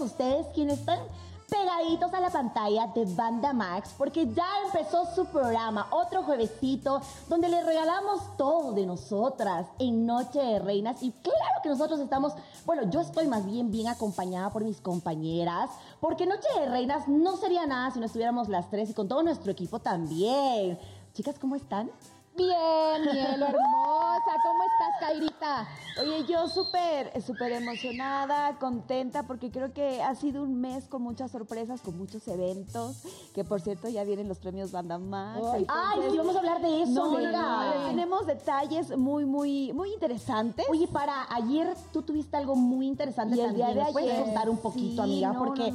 ustedes quienes están pegaditos a la pantalla de Banda Max porque ya empezó su programa, otro juevesito, donde le regalamos todo de nosotras en Noche de Reinas. Y claro que nosotros estamos, bueno, yo estoy más bien bien acompañada por mis compañeras, porque Noche de Reinas no sería nada si no estuviéramos las tres y con todo nuestro equipo también. Chicas, ¿cómo están? Bien, Mielo, hermosa. ¿Cómo estás, Kairita? Oye, yo súper, súper emocionada, contenta, porque creo que ha sido un mes con muchas sorpresas, con muchos eventos, que por cierto ya vienen los premios Banda Max. Ay, sí, vamos a hablar de eso, No, no, venga. no, tenemos detalles muy, muy, muy interesantes. Oye, para ayer tú tuviste algo muy interesante Y el día de ¿Nos puedes ayer, contar un poquito, sí, amiga? Porque.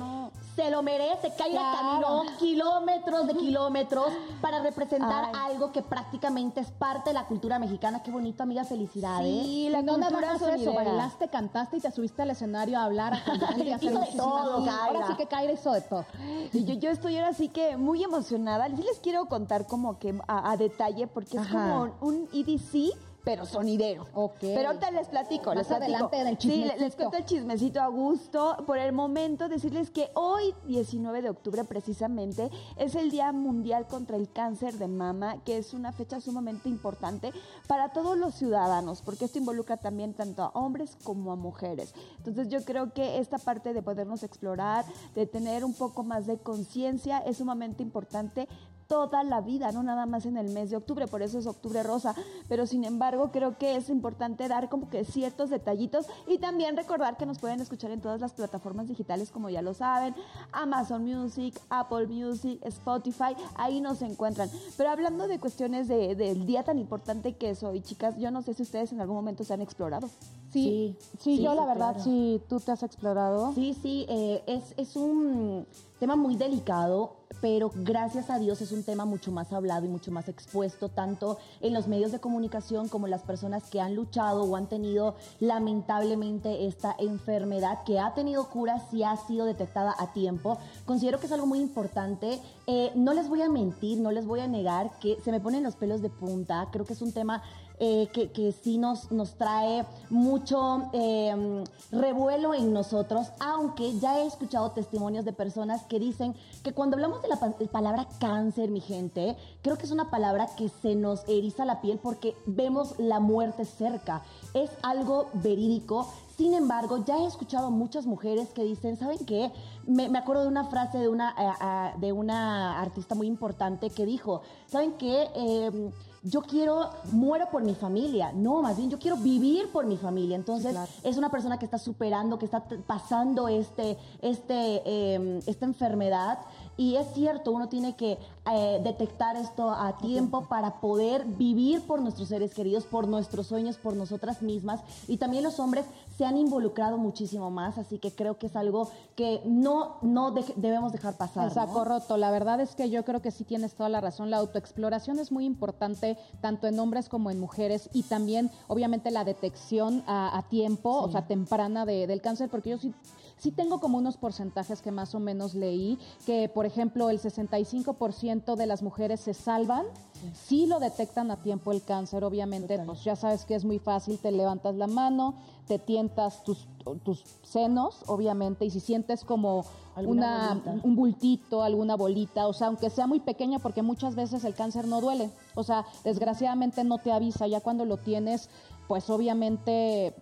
Se lo merece. Kaira Claro. caminó kilómetros de kilómetros para representar Ay. algo que prácticamente es parte de la cultura mexicana. Qué bonito, amiga. Felicidades. Sí, la no nada cultura más eso, bailaste, cantaste y te subiste al escenario a hablar, a cantar y a hacer Hizo de muchísimas todo, cosas. Kaira. Ahora sí que Kaira hizo de todo. Y yo, yo estoy ahora sí que muy emocionada. Sí les quiero contar como que a, a detalle, porque es como un EDC, pero sonidero. Ok. Pero ahorita les platico, Más les platico. adelante del Sí, le- les cuento el chismecito a gusto. Por el momento, decirles que hoy, 19 de octubre precisamente, es el Día Mundial contra el Cáncer de Mama, que es una fecha sumamente importante para todos los ciudadanos, porque esto involucra también tanto a hombres como a mujeres. Entonces yo creo que esta parte de podernos explorar, de tener un poco más de conciencia, es sumamente importante toda la vida, no nada más en el mes de octubre, por eso es octubre rosa, pero sin embargo creo que es importante dar como que ciertos detallitos y también recordar que nos pueden escuchar en todas las plataformas digitales como ya lo saben, Amazon Music, Apple Music, Spotify, ahí nos encuentran. Pero hablando de cuestiones de- del día tan importante que es hoy, chicas, yo no sé si ustedes en algún momento se han explorado. Sí, Sí, sí, sí, yo sí, la verdad, claro. sí, tú te has explorado. Sí, sí, eh, es, es un tema muy delicado, pero gracias a Dios es un tema mucho más hablado y mucho más expuesto, tanto en los medios de comunicación como las personas que han luchado o han tenido lamentablemente esta enfermedad que ha tenido cura si ha sido detectada a tiempo. Considero que es algo muy importante. Eh, no les voy a mentir, no les voy a negar que se me ponen los pelos de punta. Creo que es un tema eh, que, sí nos, nos trae mucho eh, revuelo en nosotros, aunque ya he escuchado testimonios de personas que dicen que cuando hablamos de la pa- palabra cáncer, mi gente, creo que es una palabra que se nos eriza la piel porque vemos la muerte cerca. Es algo verídico. Sin embargo, ya he escuchado muchas mujeres que dicen, ¿saben qué? Me, me acuerdo de una frase de una, eh, ah, de una artista muy importante que dijo, ¿saben qué? Eh, yo quiero, muero por mi familia. No, más bien yo quiero vivir por mi familia. Entonces, claro. es una persona que está superando, que está pasando este, este, eh, esta enfermedad. Y es cierto, uno tiene que eh, detectar esto a tiempo para poder vivir por nuestros seres queridos, por nuestros sueños, por nosotras mismas. Y también los hombres se han involucrado muchísimo más, así que creo que es algo que no, no dej- debemos dejar pasar. El saco ¿no? roto. La verdad es que yo creo que sí tienes toda la razón. La autoexploración es muy importante tanto en hombres como en mujeres y también, obviamente, la detección a, a tiempo, o sea, temprana de- del cáncer, porque yo sí, sí tengo como unos porcentajes que más o menos leí, que, por ejemplo, el 65% de las mujeres se salvan si lo detectan a tiempo el cáncer, obviamente, pues ya sabes que es muy fácil, te levantas la mano, te tientas tus, tus senos, obviamente, y si sientes como una, bolita. un bultito, alguna bolita, o sea, aunque sea muy pequeña, porque muchas veces el cáncer no duele, o sea, desgraciadamente no te avisa, ya cuando lo tienes, pues obviamente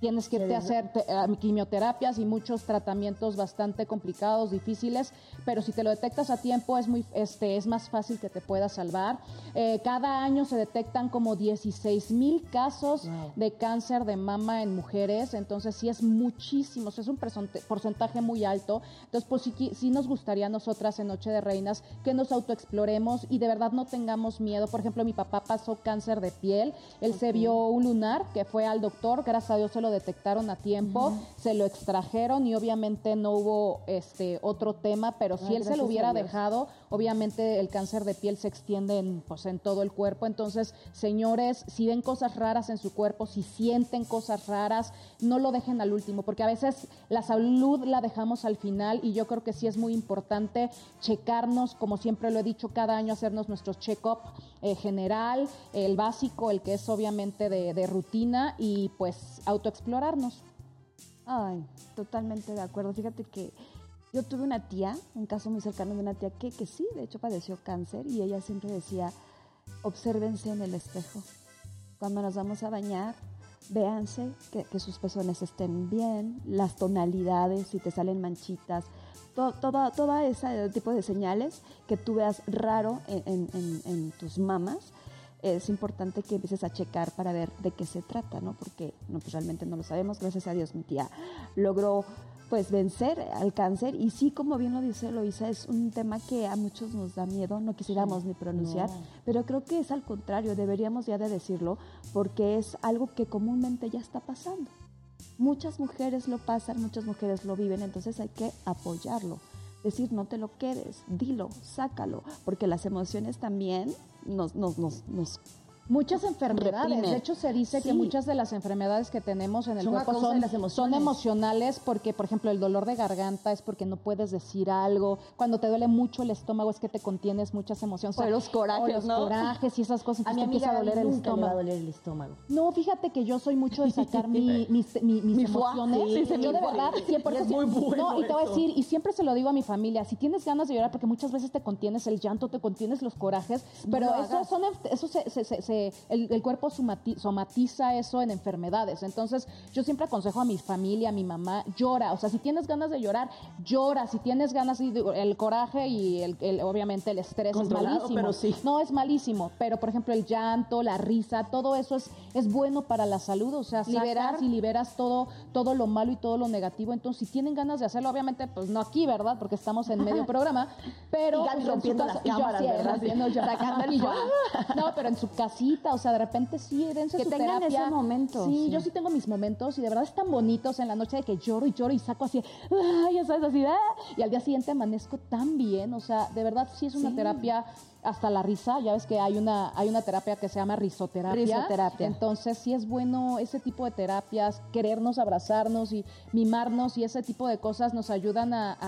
tienes que hacer te- eh, quimioterapias y muchos tratamientos bastante complicados, difíciles, pero si te lo detectas a tiempo es muy este es más fácil que te pueda salvar. Eh, cada año se detectan como 16 mil casos Wow. de cáncer de mama en mujeres, entonces sí es muchísimo, o sea, es un porcentaje muy alto. Entonces, pues sí nos gustaría a nosotras en Noche de Reinas que nos autoexploremos y de verdad no tengamos miedo. Por ejemplo, mi papá pasó cáncer de piel, él se vio un lunar que fue al doctor, gracias a Dios se lo detectaron a tiempo, se lo extrajeron y obviamente no hubo este otro tema, pero si Ay, él se lo hubiera dejado, obviamente el cáncer de piel se extiende en, pues, en todo el cuerpo. Entonces, señores, si ven cosas raras en su cuerpo, si sienten cosas raras, no lo dejen al último, porque a veces la salud la dejamos al final y yo creo que sí es muy importante checarnos, como siempre lo he dicho, cada año hacernos nuestro check-up eh, general, el básico, el que es obviamente de, de rutina y pues autoexplorarnos. Ay, totalmente de acuerdo. Fíjate que yo tuve una tía, un caso muy cercano de una tía que, que sí, de hecho padeció cáncer y ella siempre decía, obsérvense en el espejo. Cuando nos vamos a bañar, véanse que, que sus pezones estén bien, las tonalidades, si te salen manchitas, todo, todo, todo ese tipo de señales que tú veas raro en, en, en, tus mamas, es importante que empieces a checar para ver de qué se trata, ¿no? Porque no, pues realmente no lo sabemos. Gracias a Dios mi tía logró pues vencer al cáncer y sí, como bien lo dice Loisa, es un tema que a muchos nos da miedo, no quisiéramos ni pronunciar, pero creo que es al contrario, deberíamos ya de decirlo porque es algo que comúnmente ya está pasando. Muchas mujeres lo pasan, muchas mujeres lo viven, entonces hay que apoyarlo. Decir, no te lo quedes, dilo, sácalo, porque las emociones también nos, nos, nos, nos Muchas enfermedades. De hecho, se dice que muchas de las enfermedades que tenemos en el cuerpo son, son, emocionales porque, por ejemplo, el dolor de garganta es porque no puedes decir algo. Cuando te duele mucho el estómago es que te contienes muchas emociones. O, los corajes, los corajes y esas cosas. A mi empieza a doler el estómago. a doler el estómago. No, fíjate que yo soy mucho de sacar mi, mis, mis emociones. yo de verdad siempre... Es muy bueno no, y te voy a decir, y siempre se lo digo a mi familia, si tienes ganas de llorar, porque muchas veces te contienes el llanto, te contienes los corajes, pero eso, son, eso se, se, se el, cuerpo somatiza eso en enfermedades. Entonces, yo siempre aconsejo a mi familia, a mi mamá, llora. O sea, si tienes ganas de llorar, llora. Si tienes ganas, el coraje y el, obviamente el estrés es malísimo. Pero sí. No es malísimo, pero por ejemplo el llanto, la risa, todo eso es, es bueno para la salud. O sea, liberas y liberas todo, todo lo malo y todo lo negativo. Entonces, si tienen ganas de hacerlo, obviamente, pues no aquí, ¿verdad? Porque estamos en medio programa, pero... Y rompiendo las cámaras, ¿verdad? no, pero en su casita, o sea, de repente sí, dense que su tengan ese momento. Sí, yo sí tengo mis momentos y de verdad están bonitos en la noche de que lloro y lloro y saco así, ay, ya sabes, así, ¡ah! y al día siguiente amanezco tan bien, o sea, de verdad sí es una terapia hasta la risa, ya ves que hay una, hay una terapia que se llama risoterapia. Risoterapia. Entonces sí es bueno ese tipo de terapias, querernos abrazarnos y mimarnos y ese tipo de cosas nos ayudan a,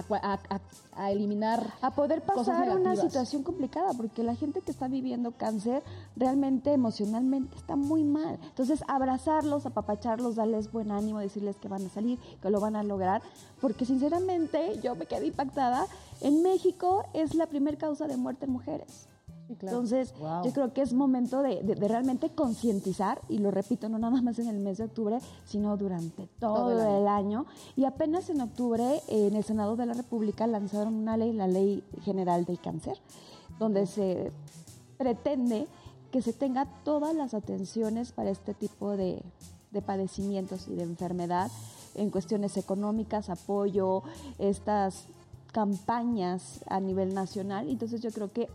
a, eliminar. A poder pasar una situación complicada, porque la gente que está viviendo cáncer realmente emocionalmente está muy mal. Entonces abrazarlos, apapacharlos, darles buen ánimo, decirles que van a salir, que lo van a lograr, porque sinceramente yo me quedé impactada. En México es la primer causa de muerte en mujeres. Entonces, yo creo que es momento de, realmente concientizar, y lo repito, no nada más en el mes de octubre, sino durante todo, el, año. Y apenas en octubre, en el Senado de la República lanzaron una ley, la Ley General del Cáncer, donde se pretende que se tenga todas las atenciones para este tipo de, de padecimientos y de enfermedad en cuestiones económicas, apoyo, estas campañas a nivel nacional. Entonces yo creo que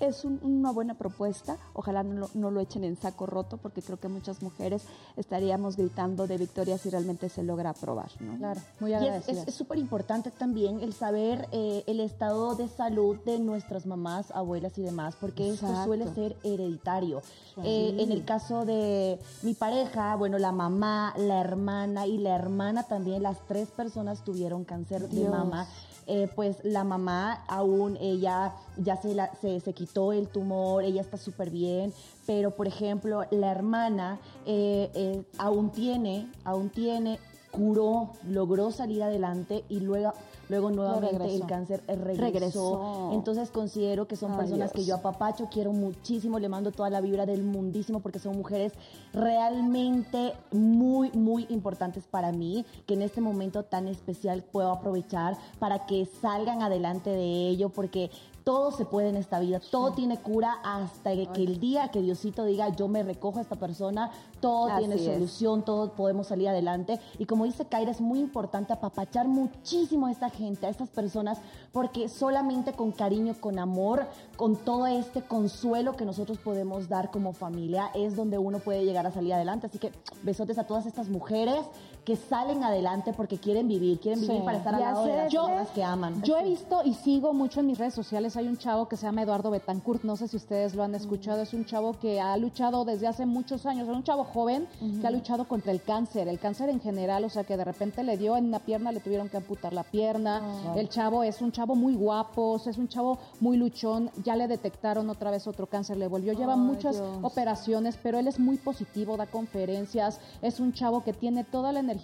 es una buena propuesta. Ojalá no lo, echen en saco roto porque creo que muchas mujeres estaríamos gritando de victoria si realmente se logra aprobar. ¿no? Claro, muy agradecida. es súper importante también el saber eh, el estado de salud de nuestras mamás, abuelas y demás, porque esto suele ser hereditario. Eh, en el caso de mi pareja, bueno, la mamá, la hermana y la hermana también, las tres personas tuvieron cáncer de mama. Eh, pues la mamá aún, ella ya se, la, se, quitó el tumor, ella está súper bien, pero por ejemplo la hermana eh, eh, aún tiene, aún tiene, curó, logró salir adelante y luego luego nuevamente el cáncer regresó. Entonces considero que son personas que yo apapacho, quiero muchísimo, le mando toda la vibra del mundísimo porque son mujeres realmente muy, muy importantes para mí, que en este momento tan especial puedo aprovechar para que salgan adelante de ello, porque todo se puede en esta vida, todo tiene cura hasta que el día que Diosito diga yo me recojo a esta persona, todo tiene solución, todo podemos salir adelante. Y como dice Kaira, es muy importante apapachar muchísimo a esta gente, a estas personas, porque solamente con cariño, con amor, con todo este consuelo que nosotros podemos dar como familia, es donde uno puede llegar a salir adelante. Así que besotes a todas estas mujeres que salen adelante porque quieren vivir, quieren vivir para estar al lado de las personas que aman. Yo he visto y sigo mucho en mis redes sociales hay un chavo que se llama Eduardo Betancourt, no sé si ustedes lo han escuchado, es un chavo que ha luchado desde hace muchos años, es un chavo joven que ha luchado contra el cáncer, el cáncer en general, o sea que de repente le dio en una pierna, le tuvieron que amputar la pierna, Ah. el chavo es un chavo muy guapo, o sea, es un chavo muy luchón, ya le detectaron otra vez otro cáncer, le volvió, lleva muchas Dios. operaciones, pero él es muy positivo, da conferencias, es un chavo que tiene toda la energía.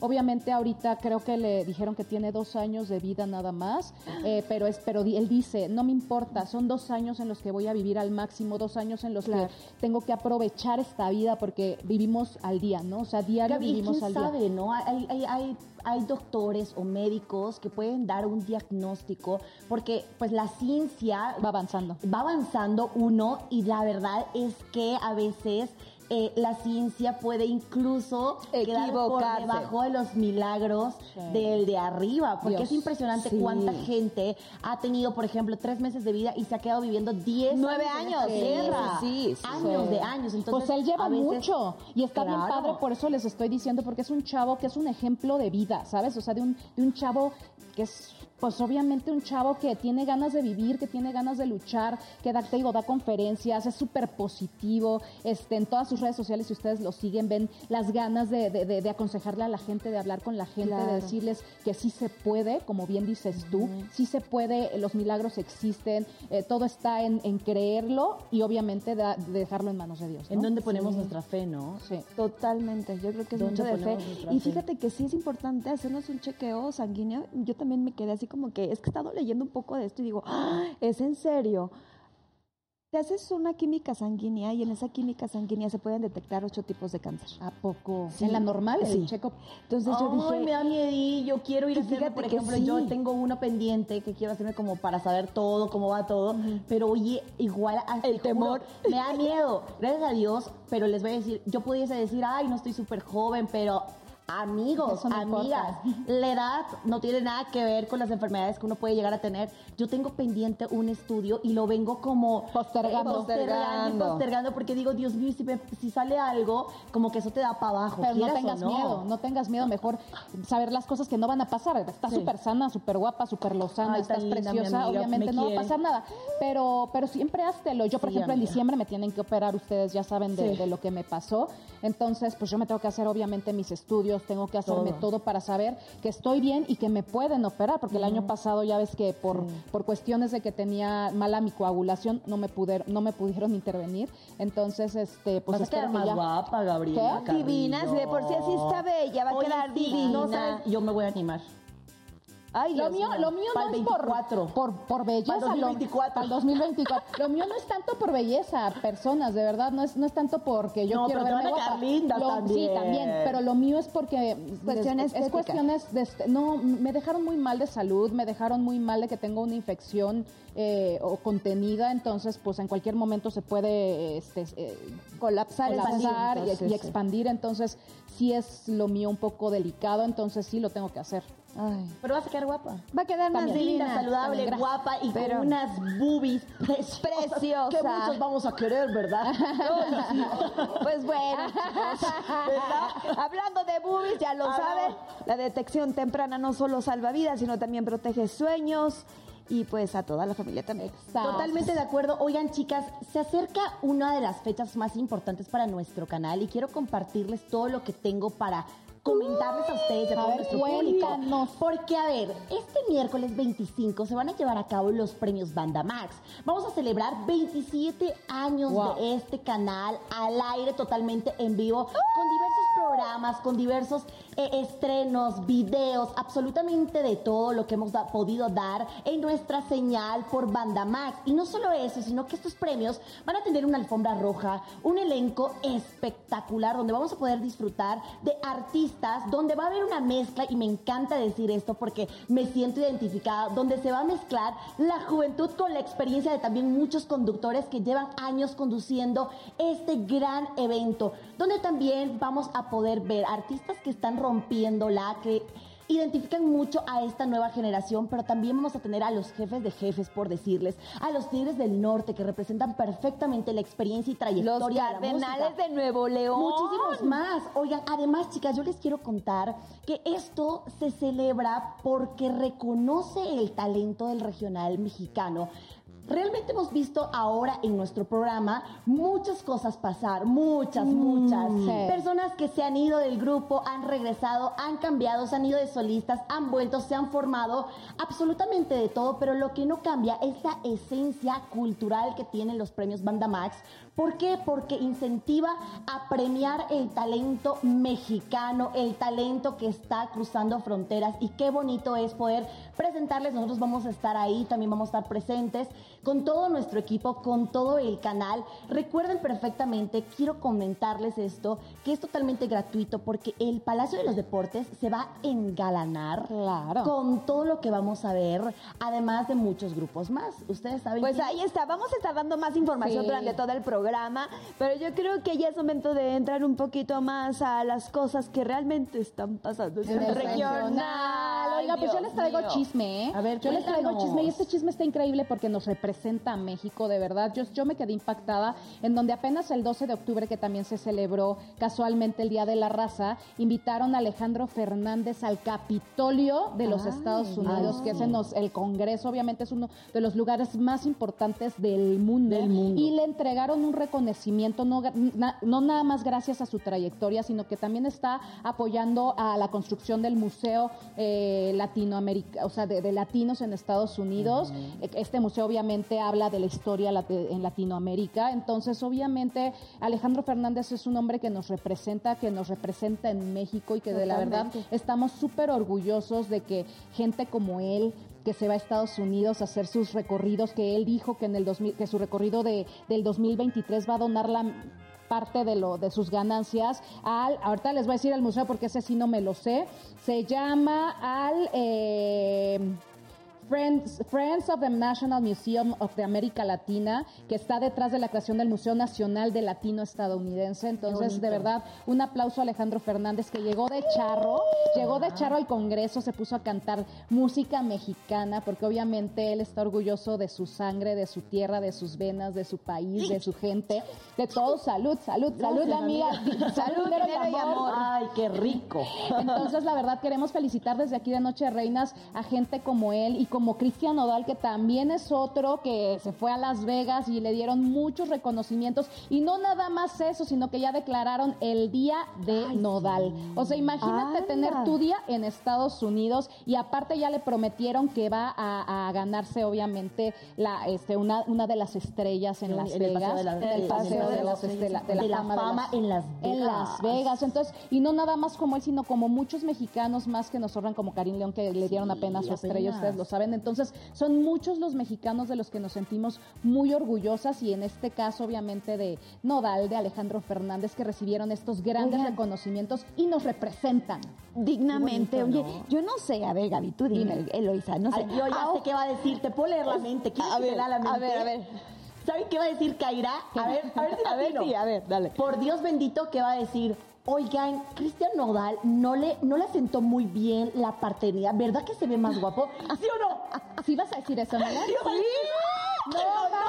Obviamente ahorita creo que le dijeron que tiene dos años de vida nada más, eh, pero es, pero él dice, no me importa, son dos años en los que voy a vivir al máximo, dos años en los Claro. que tengo que aprovechar esta vida porque vivimos al día, ¿no? O sea, diario Gaby, vivimos quién al día. sabe, ¿no? Hay, hay, hay, hay doctores o médicos que pueden dar un diagnóstico porque pues la ciencia Va avanzando. va avanzando uno y la verdad es que a veces eh, la ciencia puede incluso quedar por debajo de los milagros Sí. del de arriba, porque Dios, es impresionante sí. cuánta gente ha tenido, por ejemplo, tres meses de vida y se ha quedado viviendo diez Nueve en años, sí, sí, años de años. Entonces, pues él lleva veces- mucho y está bien padre, por eso les estoy diciendo, porque es un chavo que es un ejemplo de vida, ¿sabes? O sea, de un, de un chavo que es, pues obviamente un chavo que tiene ganas de vivir, que tiene ganas de luchar, que da, te digo, da conferencias, es súper positivo, este, en todas sus redes sociales, si ustedes lo siguen, ven las ganas de, de- de- de aconsejarle a la gente, de hablar con la gente, Claro. de decirles que sí se puede, como bien dices tú, sí se puede, los milagros existen, eh, todo está en, en creerlo y obviamente de dejarlo en manos de Dios. ¿En dónde ponemos nuestra fe, no? Sí. Totalmente, yo creo que es ¿Dónde mucho de fe. Y fe? fíjate que sí es importante hacernos un chequeo sanguíneo. Yo también me quedé así como que, es que he estado leyendo un poco de esto y digo, "Ah, ¿es en serio? Te haces una química sanguínea y en esa química sanguínea se pueden detectar ocho tipos de cáncer. ¿A poco? Sí. ¿En la normal? el Sí. checo? Entonces yo Ay, dije, me da miedillo, quiero ir a hacerme, por ejemplo, sí. yo tengo uno pendiente que quiero hacerme como para saber todo, cómo va todo, pero oye, igual a- te El temor. me da miedo, gracias a Dios, pero les voy a decir, yo pudiese decir, ay, no estoy súper joven, pero amigos, no amigas, importa. la edad no tiene nada que ver con las enfermedades que uno puede llegar a tener. Yo tengo pendiente un estudio y lo vengo como Postergando. postergando, y postergando, porque digo, Dios mío, si, me- si sale algo, como que eso te da para abajo. Pero no tengas miedo, no tengas miedo, mejor saber las cosas que no van a pasar. Estás Sí. súper sana, súper guapa, súper lozana, Ay, estás linda, preciosa, amiga, obviamente me no va a pasar nada. Pero, pero siempre háztelo. Yo, por Sí, ejemplo, en diciembre me tienen que operar, ustedes ya saben de, Sí. de lo que me pasó. Entonces, pues yo me tengo que hacer obviamente mis estudios, tengo que hacerme Todo. todo, para saber que estoy bien y que me pueden operar, porque el año pasado ya ves que por, por cuestiones de que tenía mala mi coagulación no me pudieron, no me pudieron intervenir. Entonces, este, pues Vas a quedar que más ya- guapa, Gabriela. Divina, si de por sí así está bella, va a quedar divina. no sabes, yo me voy a animar. Ay, Lo Dios mío, mío. lo mío no es por, 24. por, por belleza. Lo- 2024. para el 2024. Lo mío no es tanto por belleza, personas, de verdad, no es, no es tanto porque yo No, quiero pero te verme van a guapa. linda Lo- Sí, también. también, pero lo mío es porque Cuestión es, es cuestiones de no, me dejaron muy mal de salud, me dejaron muy mal de que tengo una infección eh, o contenida, entonces pues en cualquier momento se puede este, eh, Colapsar colapsar y, sí, expandir, entonces sí es lo mío un poco delicado, entonces sí lo tengo que hacer. Ay. Pero vas a quedar guapa. Va a quedar más divina. saludable, También, guapa y Pero- con unas boobies preciosas. Preciosa. Que muchos vamos a querer, ¿verdad? Pues bueno, ¿verdad? Hablando de boobies, ya lo Ah, saben, la detección temprana no solo salva vidas, sino también protege sueños y pues a toda la familia también. Exacto. Totalmente de acuerdo. Oigan, chicas, se acerca una de las fechas más importantes para nuestro canal y quiero compartirles todo lo que tengo para comentarles a ustedes y a A todo ver, nuestro público. Porque, a ver, este miércoles 25 se van a llevar a cabo los premios Banda Max. Vamos a celebrar 27 años Wow. de este canal al aire totalmente en vivo, con diversos programas, con diversos eh, estrenos, videos, absolutamente de todo lo que hemos da- podido dar en nuestra señal por Banda Max. Y no solo eso, sino que estos premios van a tener una alfombra roja, un elenco espectacular donde vamos a poder disfrutar de artistas, donde va a haber una mezcla, y me encanta decir esto porque me siento identificada, donde se va a mezclar la juventud con la experiencia de también muchos conductores que llevan años conduciendo este gran evento, donde también vamos a poder ver artistas que están rompiéndola, que identifican mucho a esta nueva generación, pero también vamos a tener a los jefes de jefes, por decirles, a los tigres del norte que representan perfectamente la experiencia y trayectoria Los de la cardenales música. de Nuevo León. Muchísimos más. Oigan, además, chicas, yo les quiero contar que esto se celebra porque reconoce el talento del regional mexicano. Realmente hemos visto ahora en nuestro programa muchas cosas pasar, muchas, muchas. sí. Personas que se han ido del grupo, han regresado, han cambiado, se han ido de solistas, han vuelto, se han formado, absolutamente de todo, pero lo que no cambia es la esencia cultural que tienen los premios Banda Max. ¿Por qué? Porque incentiva a premiar el talento mexicano, el talento que está cruzando fronteras y qué bonito es poder presentarles. Nosotros vamos a estar ahí, también vamos a estar presentes con todo nuestro equipo, con todo el canal. Recuerden perfectamente, quiero comentarles esto, que es totalmente gratuito porque el Palacio de los Deportes se va a engalanar Claro. con todo lo que vamos a ver, además de muchos grupos más. Ustedes saben Pues que- ahí está, vamos a estar dando más información Sí. durante todo el programa, pero yo creo que ya es momento de entrar un poquito más a las cosas que realmente están pasando en el regional. regional. Oiga, pues yo les traigo mío. chisme, ¿eh? A ver, yo les traigo chisme y este chisme está increíble porque nos representa a México, de verdad. Yo, yo me quedé impactada en donde apenas el 12 de octubre, que también se celebró casualmente el Día de la Raza, invitaron a Alejandro Fernández al Capitolio de los Ay, Estados Unidos, ay, que es en los- el Congreso, obviamente es uno de los lugares más importantes del mundo. Del mundo. Y le entregaron un reconocimiento, no, ga- na- no nada más gracias a su trayectoria, sino que también está apoyando a la construcción del Museo eh, Latinoamérica, o sea, de, de latinos en Estados Unidos. Eh, Este museo obviamente habla de la historia en Latinoamérica. Entonces, obviamente, Alejandro Fernández es un hombre que nos representa, que nos representa en México y que de la verdad estamos súper orgullosos de que gente como él que se va a Estados Unidos a hacer sus recorridos, que él dijo que en el 2000, que su recorrido de, del 2023 va a donar la parte de lo de sus ganancias al ahorita les voy a decir el museo porque ese sí no me lo sé se llama al eh, Friends, Friends of the National Museum of the América Latina, que está detrás de la creación del Museo Nacional de Latino Estadounidense. Entonces, de verdad, un aplauso a Alejandro Fernández, que llegó de charro, llegó de charro al Congreso, se puso a cantar música mexicana, porque obviamente él está orgulloso de su sangre, de su tierra, de sus venas, de su país, de su gente, de todo. Salud, salud, salud, Gracias, amiga. amiga. Salud, dinero y amor. Ay, qué rico. Entonces, la verdad, queremos felicitar desde aquí de Noche Reinas a gente como él y como Cristian Nodal, que también es otro que se fue a Las Vegas y le dieron muchos reconocimientos. Y no nada más eso, sino que ya declararon el Día de Nodal. O sea, imagínate tener tu día en Estados Unidos y aparte ya le prometieron que va a, a ganarse, obviamente, la, este, una, una de las estrellas en, En Las Vegas. el Paseo de, Paseo las, de la- de la de la fama, de fama las- en Las En Las Vegas. Vegas. Entonces, y no nada más como él, sino como muchos mexicanos más que nos honran, como Karim León, que le dieron Sí, apenas su estrella, ustedes lo saben. Entonces, son muchos los mexicanos de los que nos sentimos muy orgullosas y en este caso, obviamente, de Nodal, de Alejandro Fernández, que recibieron estos grandes Oigan. reconocimientos y nos representan. Dignamente. Bonito, Oye, ¿no? yo no sé, a ver, Gaby, tú dime, Eloisa, no sé. Ay, yo ya Ah, sé qué va a decir. Te puedo leer la mente. ¿Quieres A ver, la a mente? ver, a ver. ¿Saben qué va a decir Kaira? A ver, a ver si A ver, sí, a ver, dale. Por Dios bendito, ¿qué va a decir? Oigan, Cristian Nodal no le, no le sentó muy bien la paternidad. ¿Verdad que se ve más guapo? ¿Sí o no? ¿Sí vas a decir eso, Nela? ¿Sí no? No, no, no.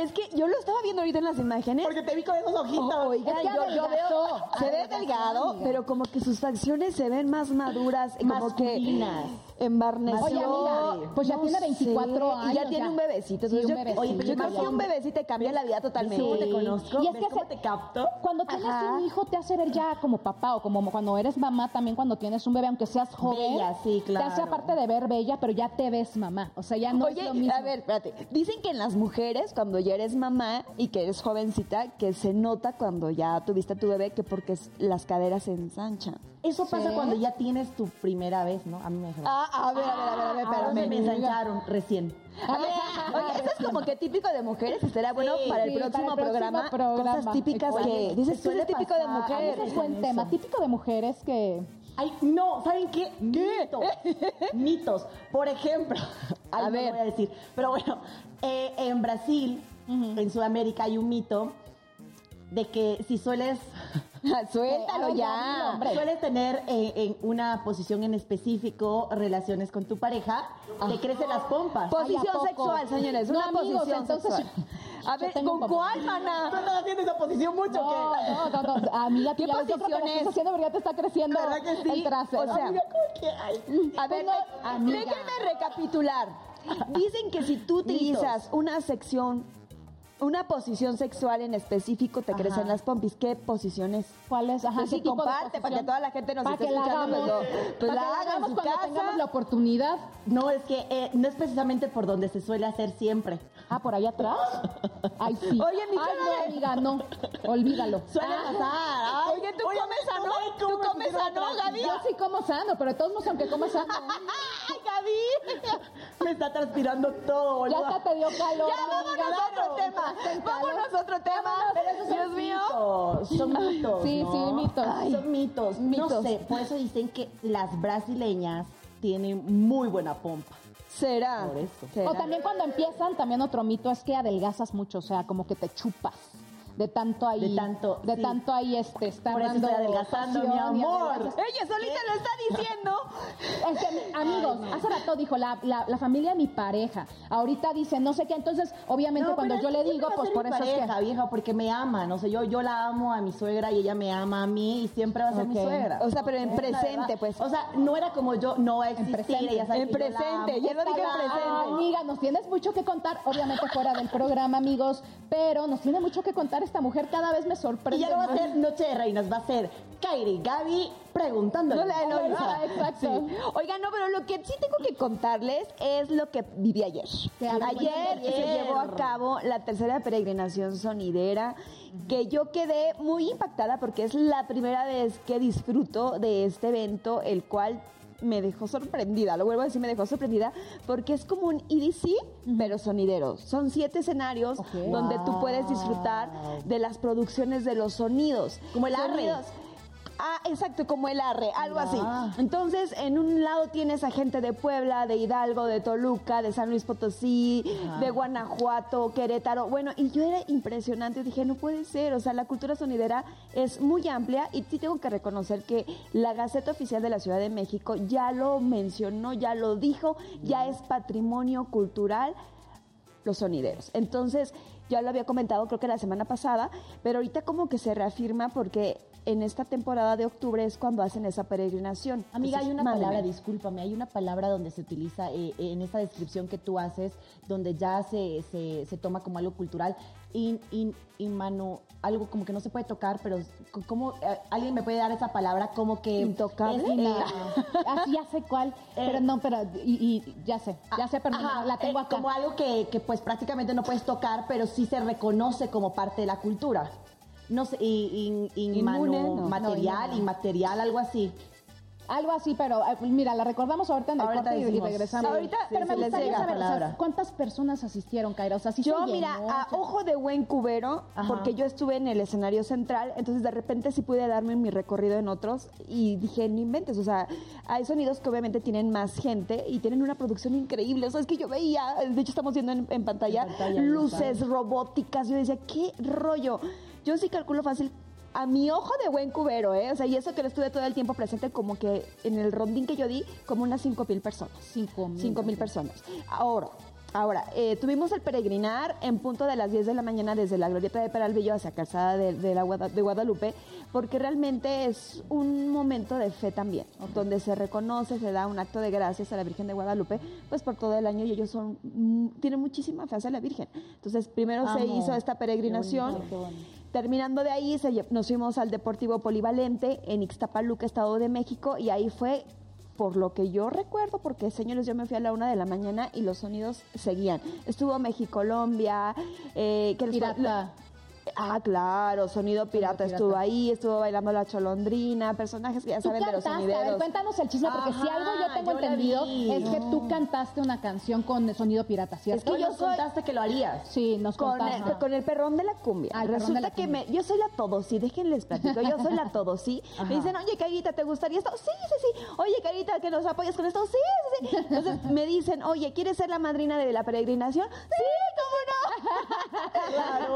Es que yo lo estaba viendo ahorita en las imágenes. Porque te vi con esos ojitos. Oigan, yo, yo veo, se ve delgado, pero como que sus facciones se ven más maduras, y como que Masculinas. Embarneció. Oye, amiga, pues ya No tiene 24 sé, Y ya años, tiene ya. un bebecito. Sí, un yo, bebecito. Oye, pero yo creo que un bebecito te cambia la vida ¿Ves totalmente. cómo te conozco? Y es ¿Ves que cómo se- te capto? Cuando tienes Ajá. un hijo te hace ver ya como papá o como cuando eres mamá también cuando tienes un bebé, aunque seas joven. Bella, sí, Te hace claro. aparte de ver bella, pero ya te ves mamá. O sea, ya no Oye, es lo mismo. a ver, espérate. Dicen que en las mujeres, cuando ya eres mamá y que eres jovencita, que se nota cuando ya tuviste a tu bebé, que porque las caderas se ensanchan. Eso pasa Sí. cuando ya tienes tu primera vez, ¿no? A mí me dijeron. Ah, a ver, a ver, a ver, a ver, espérame. me ensancharon recién. A ver, oye, esto es como que típico de mujeres, y será bueno Sí, para el sí, próximo para el próximo programa, programa. cosas típicas que dices, tú suele típico de pasar, a mujer. Ese es Eso. buen tema, típico de mujeres que... Ay, no, ¿saben qué? Mitos. Mitos. Por ejemplo, A ver. voy a decir, pero bueno, eh, en Brasil, en Sudamérica hay un mito de que si sueles Suéltalo ya. hombre, sueles tener eh, en una posición en específico relaciones con tu pareja, te crecen las pompas. Posición sexual, señores, No, una amigos, posición entonces- sexual. A ver, ¿con cuál, ¿Tú mana? estás haciendo esa posición mucho No, que no, no, no. Amiga, ¿Qué posición que es? estás haciendo porque ya te está creciendo ¿Verdad que sí? el trasero. O sea, Amiga, ¿cómo que? Ay. A ver, no, déjenme recapitular. Dicen que si tú utilizas una sección, una posición sexual en específico, te Ajá. crecen las pompis. ¿Qué posición es? ¿Cuál es? Ajá, Pues ¿qué sí, comparte, para que toda la gente nos Para esté que la escuchando, hagamos, pues, pues para la que la hagan en hagamos su cuando casa. tengamos la oportunidad. No, es que eh, no es precisamente por donde se suele hacer siempre. Ah, por ahí atrás. Ay, sí. Oye, mi Ay, no, amiga, no. Olvídalo. Suele pasar. Ay, Oye, ¿tú oye, comes no, sano? no, ¿Tú ¿cómo comes sano? Gaby? Yo sí como sano, pero de todos modos, aunque coma sano. ¡Ay, Gaby! Me está transpirando todo, ya hasta te dio calor. Ya, vámonos a otro tema. Vámonos a otro tema. Pero esos Dios son mío. mitos, son mitos. Sí, ¿no? sí, mitos. Ay, son mitos. mitos. No sé, por eso dicen que las brasileñas tienen muy buena pompa. ¿Será? Por eso. ¿Será? O también cuando empiezan, también otro mito es que adelgazas mucho, o sea, como que te chupas. De tanto ahí. De tanto, De sí. tanto ahí este, estar Por eso dando estoy adelgazando, mi amor. Ella solita lo está diciendo. Es que, amigos, hace rato dijo la, la, la familia de mi pareja. Ahorita dice no sé qué, entonces, obviamente, No, cuando yo le digo, pues por mi eso es que. vieja, porque me ama, no sé, yo, yo la amo a mi suegra y ella me ama a mí y siempre va a ser mi suegra. O sea, pero en presente, pues. O sea, no era como yo, no va a existir, presente. ella sabe En que yo la presente, amo. lo dije en Está presente. Ay, amiga, nos tienes mucho que contar, obviamente fuera del programa, amigos, pero nos tiene mucho que contar esta mujer, cada vez me sorprende. Y ya no va a ser Noche de Reinas, va a ser Kairi, Gaby preguntándole. No la Eloisa. Ah, exacto. Sí. Oigan, no, pero lo que sí tengo que contarles es lo que viví ayer. Ayer se llevó a cabo la tercera peregrinación sonidera, que yo quedé muy impactada porque es la primera vez que disfruto de este evento, el cual me dejó sorprendida, lo vuelvo a decir, me dejó sorprendida, porque es como un EDC, pero sonidero. Son siete escenarios donde tú puedes disfrutar de las producciones de los sonidos. Como el arre. Ah, exacto, como el arre, algo así. Ah. Entonces, en un lado tienes a gente de Puebla, de Hidalgo, de Toluca, de San Luis Potosí, Ajá. de Guanajuato, Querétaro. Bueno, y yo era impresionante, dije, no puede ser, o sea, la cultura sonidera es muy amplia y sí tengo que reconocer que la Gaceta Oficial de la Ciudad de México ya lo mencionó, ya lo dijo, ya es patrimonio cultural los sonideros. Entonces, ya lo había comentado creo que la semana pasada, pero ahorita como que se reafirma porque en esta temporada de octubre es cuando hacen esa peregrinación. Amiga, hay una mándeme. palabra, discúlpame, hay una palabra donde se utiliza eh, en esta descripción que tú haces, donde ya se, se, se toma como algo cultural, in, in, inmanu- algo como que no se puede tocar, pero como alguien me puede dar esa palabra como que ¿Intocable? ina- Así ya sé cuál, pero no, pero y, y ya sé, ya sé, pero no, la tengo eh, acá. Como algo que, que, pues prácticamente no puedes tocar, pero sí se reconoce como parte de la cultura. No sé, in, in- Inmune, no. material, No, inmaterial, algo así. Algo así, pero eh, mira, la recordamos ahorita en el Ahorita corte y- regresamos. Sí, Ahorita pero sí, me gustaría saber, o sea. ¿cuántas personas asistieron, Kaira? O sea, Yo, mira, llenó, a ojo de buen cubero, Ajá. porque yo estuve en el escenario central, entonces de repente sí pude darme mi recorrido en otros y dije, no inventes, o sea, hay sonidos que obviamente tienen más gente y tienen una producción increíble, o sea, es que yo veía, de hecho estamos viendo en, en pantalla, En pantalla, luces robóticas, yo decía, qué rollo. Yo sí calculo fácil a mi ojo de buen cubero, ¿eh? O sea, y eso que lo estuve todo el tiempo presente, como que en el rondín que yo di, como unas cinco mil personas. Cinco mil. Cinco mil personas. Ahora, ahora eh, tuvimos el peregrinar en punto de las 10 de la mañana desde la Glorieta de Peralvillo hacia Calzada de, de la Guada- de Guadalupe, porque realmente es un momento de fe también, donde se reconoce, se da un acto de gracias a la Virgen de Guadalupe, pues por todo el año y ellos son mm, tienen muchísima fe hacia la Virgen. Entonces, primero se hizo esta peregrinación. Qué bonito, qué bonito. Terminando de ahí, nos fuimos al Deportivo Polivalente en Ixtapaluca, Estado de México, y ahí fue, por lo que yo recuerdo, porque señores, yo me fui a la una de la mañana y los sonidos seguían. Estuvo Mexicolombia, eh, que Pirata. Ah, claro, sonido pirata estuvo ahí, estuvo bailando la cholondrina, personajes que ya saben de los cantaste, a ver, sonideros. cuéntanos el chisme, porque si algo yo tengo yo entendido vi. es que tú cantaste una canción con sonido pirata, ¿cierto? Es que yo nos soy- contaste que lo harías. Sí, nos con contaste. el, con el perrón de la cumbia. Ah, Resulta la que cumbia. me, yo soy la todo, sí, déjenles platico, yo soy la todo, sí. Me dicen, oye, Carita, ¿te gustaría esto? Sí, sí, sí. Oye, Carita, ¿que nos apoyas con esto? Sí, sí, sí. Entonces me dicen, oye, ¿quieres ser la madrina de la peregrinación? Sí, ¿cómo no?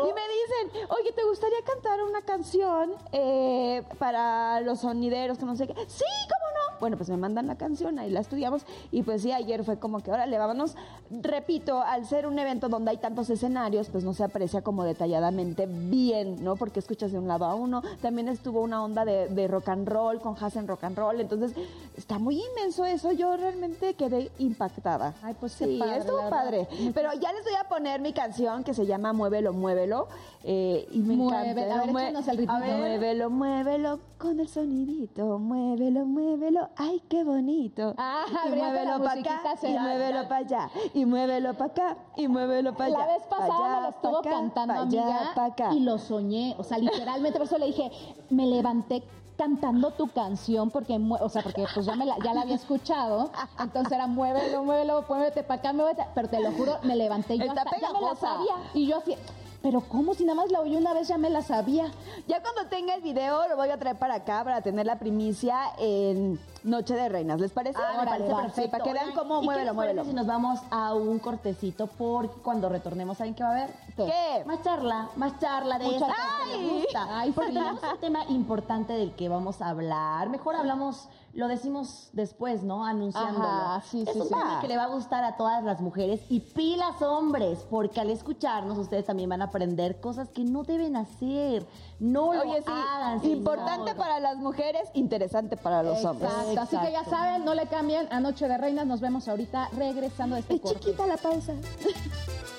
Y me dicen, oye, ¿te gustaría cantar una canción eh, para los sonideros que no sé qué? Sí, ¿cómo no? Bueno, pues me mandan la canción, ahí la estudiamos y pues sí, ayer fue como que, órale, vámonos. Repito, al ser un evento donde hay tantos escenarios, pues no se aprecia como detalladamente bien, ¿no? Porque escuchas de un lado a uno. También estuvo una onda de, de rock and roll, con Hassen rock and roll, entonces está muy inmenso eso, yo realmente quedé impactada. Ay, pues sí, padre, estuvo padre. Pero ya les voy a poner mi canción que se llama Muévelo, Muévelo. eh, y me Mueve- encanta. a ver, Mue- échanos el ritmito. a ver, Muévelo, muévelo con el sonidito. Muévelo, muévelo. Ay, qué bonito. Ah, y muévelo para acá. Y muévelo para allá. Y muévelo para acá. Y muévelo para allá. La vez pasada allá, me lo estuvo acá, cantando, allá, amiga, acá. y lo soñé. O sea, literalmente, por eso le dije, me levanté cantando tu canción porque o sea porque pues ya me la, ya la había escuchado entonces era muévelo muévelo muévete para acá muévete pero te lo juro me levanté y yo hasta- ya me la sabía y yo así pero cómo si nada más la oí una vez ya me la sabía Ya cuando tenga el video lo voy a traer para acá para tener la primicia en Noche de Reinas. ¿Les parece? Ah, me parece Va, perfecto. para que vean cómo ¿y qué muévelo, les muévelo. Si nos vamos a un cortecito, porque cuando retornemos, ¿saben qué va a haber? ¿Qué? Más charla, más charla de esa charla. que les gusta. Ay, porque tenemos un tema importante del que vamos a hablar. Mejor hablamos, lo decimos después, ¿no? Anunciándolo. Ajá, sí, es sí, un sí. tema que le va a gustar a todas las mujeres y pilas hombres, porque al escucharnos ustedes también van a aprender cosas que no deben hacer. No Oye, lo sí, hagan. señor. importante para las mujeres, interesante para los hombres. Exacto. así que ya saben no le cambien a Noche de Reinas nos vemos ahorita regresando de este Es corte chiquita la pausa.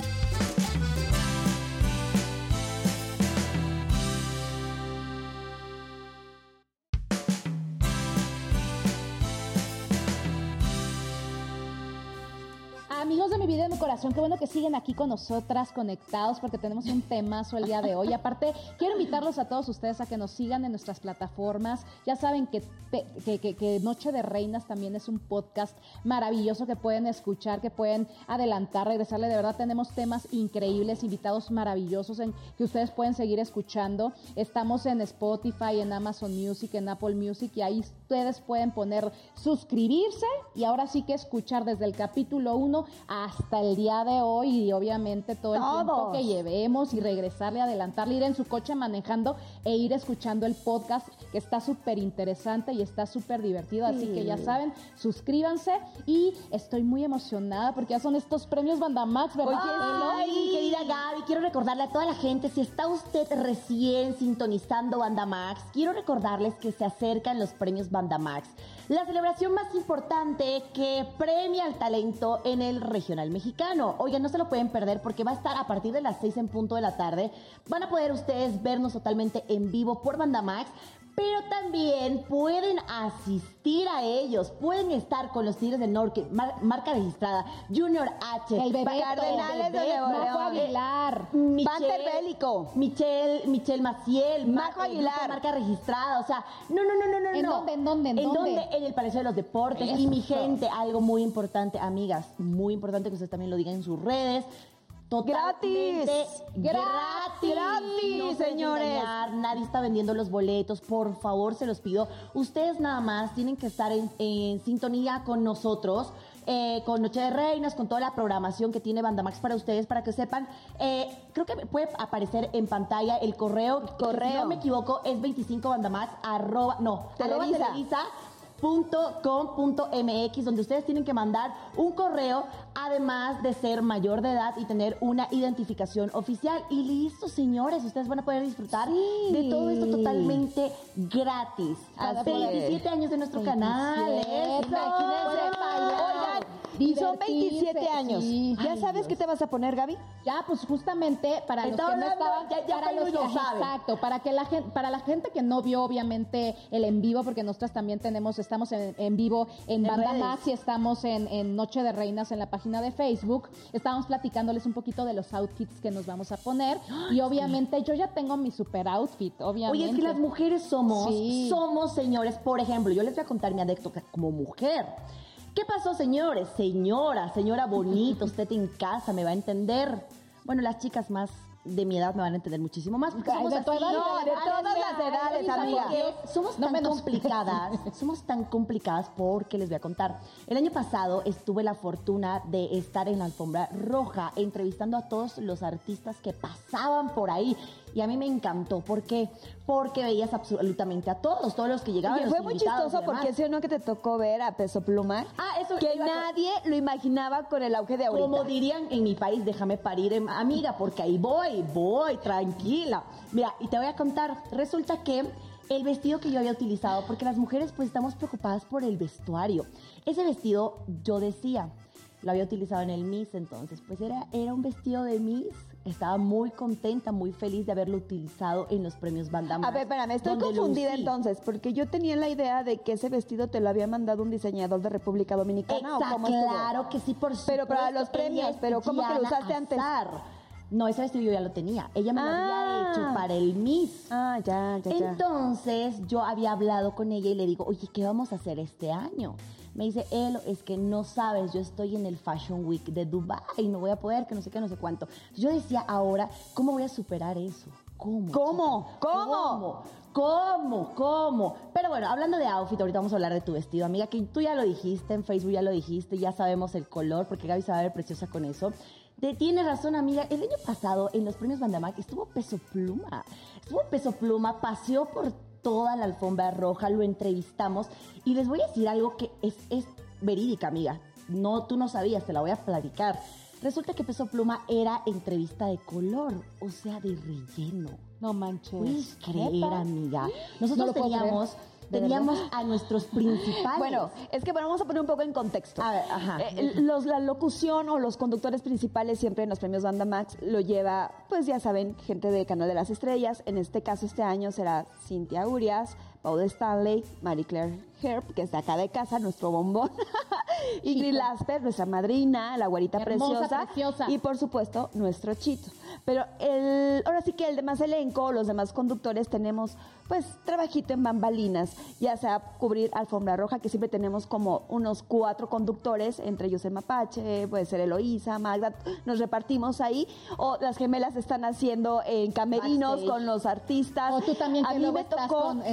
mi y mi corazón, qué bueno que siguen aquí con nosotras conectados porque tenemos un temazo el día de hoy. Aparte, quiero invitarlos a todos ustedes a que nos sigan en nuestras plataformas. Ya saben que- que Noche de Reinas también es un podcast maravilloso que pueden escuchar, que pueden adelantar, regresarle. De verdad, tenemos temas increíbles, invitados maravillosos en que ustedes pueden seguir escuchando. Estamos en Spotify, en Amazon Music, en Apple Music y ahí ustedes pueden poner suscribirse y ahora sí que escuchar desde el capítulo 1 hasta el día de hoy y obviamente todo el tiempo que llevemos y regresarle, adelantarle, ir en su coche manejando e ir escuchando el podcast que está súper interesante y está súper divertido. Así que ya saben, suscríbanse y estoy muy emocionada porque ya son estos premios Bandamax, ¿verdad? Ay, querida Gaby, quiero recordarle a toda la gente, si está usted recién sintonizando Bandamax, quiero recordarles que se acercan los premios Bandamax, la celebración más importante que premia al talento en el regional mexicano. Oigan, no se lo pueden perder porque va a estar a partir de las 6 en punto de la tarde. Van a poder ustedes vernos totalmente en vivo por Bandamax. Pero también pueden asistir a ellos, pueden estar con los Tigres del Norte, mar- marca registrada, Junior H, El Bebeto, Cardenales de Nuevo Marco León. Aguilar. Banter Bélico. Michelle, Michelle Maciel, Majo Mar- eh, Aguilar. marca registrada, o sea, no, no, no, no, no, ¿En no. dónde, en dónde, en dónde? En el Palacio de los Deportes. Y mi gente, algo muy importante, amigas, muy importante que ustedes también lo digan en sus redes. Totalmente Gratis. gratis, Gratis, No señores. engañar, Nadie está vendiendo los boletos, por favor, se los pido. Ustedes nada más tienen que estar en, en sintonía con nosotros. eh, con Noche de Reinas, con toda la programación que tiene Bandamax para ustedes, para que sepan. Eh, creo que puede aparecer en pantalla el correo. Correo. Si no me equivoco, es 25 bandamax, arroba, no, arroba Televisa. Televisa punto com punto mx donde ustedes tienen que mandar un correo además de ser mayor de edad y tener una identificación oficial y listo señores ustedes van a poder disfrutar de todo esto totalmente gratis es. 27 años de nuestro canal ¿eh? 27, imagínense y son 27 años. sí. ¿Ya Ay, sabes Dios. qué te vas a poner, Gaby? Ya, pues justamente para los que no estaban, ya- ya para los lo que- exacto, para que la gente, para la gente que no vio obviamente el en vivo, porque nosotras también tenemos, estamos en, en vivo en, En Banda redes. Y estamos en, en Noche de Reinas en la página de Facebook. Estábamos platicándoles un poquito de los outfits que nos vamos a poner y obviamente yo ya tengo mi super outfit, obviamente. Oye, es que las mujeres somos, Sí. somos señores. Por ejemplo, yo les voy a contar mi anécdota como mujer. ¿Qué pasó, señores? Señora, señora bonita, usted en casa me va a entender. Bueno, las chicas más de mi edad me van a entender muchísimo más. Porque somos de tu así. edad, No, de todas las edades, amiga. Somos No tan complicadas, somos tan complicadas porque les voy a contar. El año pasado estuve la fortuna de estar en la alfombra roja entrevistando a todos los artistas que pasaban por ahí. Y a mí me encantó. ¿Por qué? Porque veías absolutamente a todos, todos los que llegaban. Oye, los fue muy chistoso porque sí o no que te tocó ver a Peso Pluma. Ah, eso Que nadie lo imaginaba con el auge de ahorita. Como dirían en mi país, déjame parir, em- amiga, porque ahí voy, voy, tranquila. Mira, y te voy a contar, resulta que el vestido que yo había utilizado, porque las mujeres pues estamos preocupadas por el vestuario. Ese vestido, yo decía, lo había utilizado en el Miss, entonces pues era, era un vestido de Miss. Estaba muy contenta, muy feliz de haberlo utilizado en los premios Banda A ver, espérame, estoy confundida entonces, porque yo tenía la idea de que ese vestido te lo había mandado un diseñador de República Dominicana. ¿o Exacto, cómo estuvo? claro que sí, por supuesto. Pero para los premios, pero ¿cómo que lo usaste antes? Azar. No, ese vestido yo ya lo tenía. Ella me lo Ah. había hecho para el Miss. Ah, ya, ya, ya. Entonces yo había hablado con ella y le digo, oye, ¿qué vamos a hacer este año? Me dice, él, es que no sabes, yo estoy en el Fashion Week de Dubai, no voy a poder, que no sé qué, no sé cuánto. Yo decía, ahora, ¿cómo voy a superar eso? ¿Cómo? ¿Cómo? ¿Cómo? ¿Cómo? ¿Cómo? Pero bueno, hablando de outfit, ahorita vamos a hablar de tu vestido, amiga, que tú ya lo dijiste, en Facebook ya lo dijiste, ya sabemos el color, porque Gaby se va a ver preciosa con eso. De, tiene razón, amiga. El año pasado, en los premios Bandamac, estuvo Peso Pluma. Estuvo Peso Pluma, paseó por toda la alfombra roja, lo entrevistamos. Y les voy a decir algo que es, es verídica, amiga. No, tú no sabías, te la voy a platicar. Resulta que Peso Pluma era entrevista de color, o sea, de relleno. No manches. ¿Puedes creer, ¿Neta? amiga? No Nosotros puedo teníamos, creer. ¿De teníamos a nuestros principales. Bueno, es que bueno, vamos a poner un poco en contexto. A ver, ajá. Eh, los, la locución o los conductores principales siempre en los premios Banda Max lo lleva, pues ya saben, gente de Canal de las Estrellas. En este caso, este año será Cintia Urias, Paul Stanley, Marie Claire Herb, que es de acá de casa, nuestro bombón. Ingrid Lasper, nuestra madrina, la Hermosa, preciosa. preciosa. Y por supuesto, nuestro chito. Pero el, ahora sí que el demás elenco, los demás conductores, tenemos pues trabajito en bambalinas, ya sea cubrir alfombra roja, que siempre tenemos como unos cuatro conductores, entre ellos el Mapache, puede ser Eloísa, Magda, nos repartimos ahí, o las gemelas están haciendo en camerinos Backstage. con los artistas. O tú también, a mí me tocó con-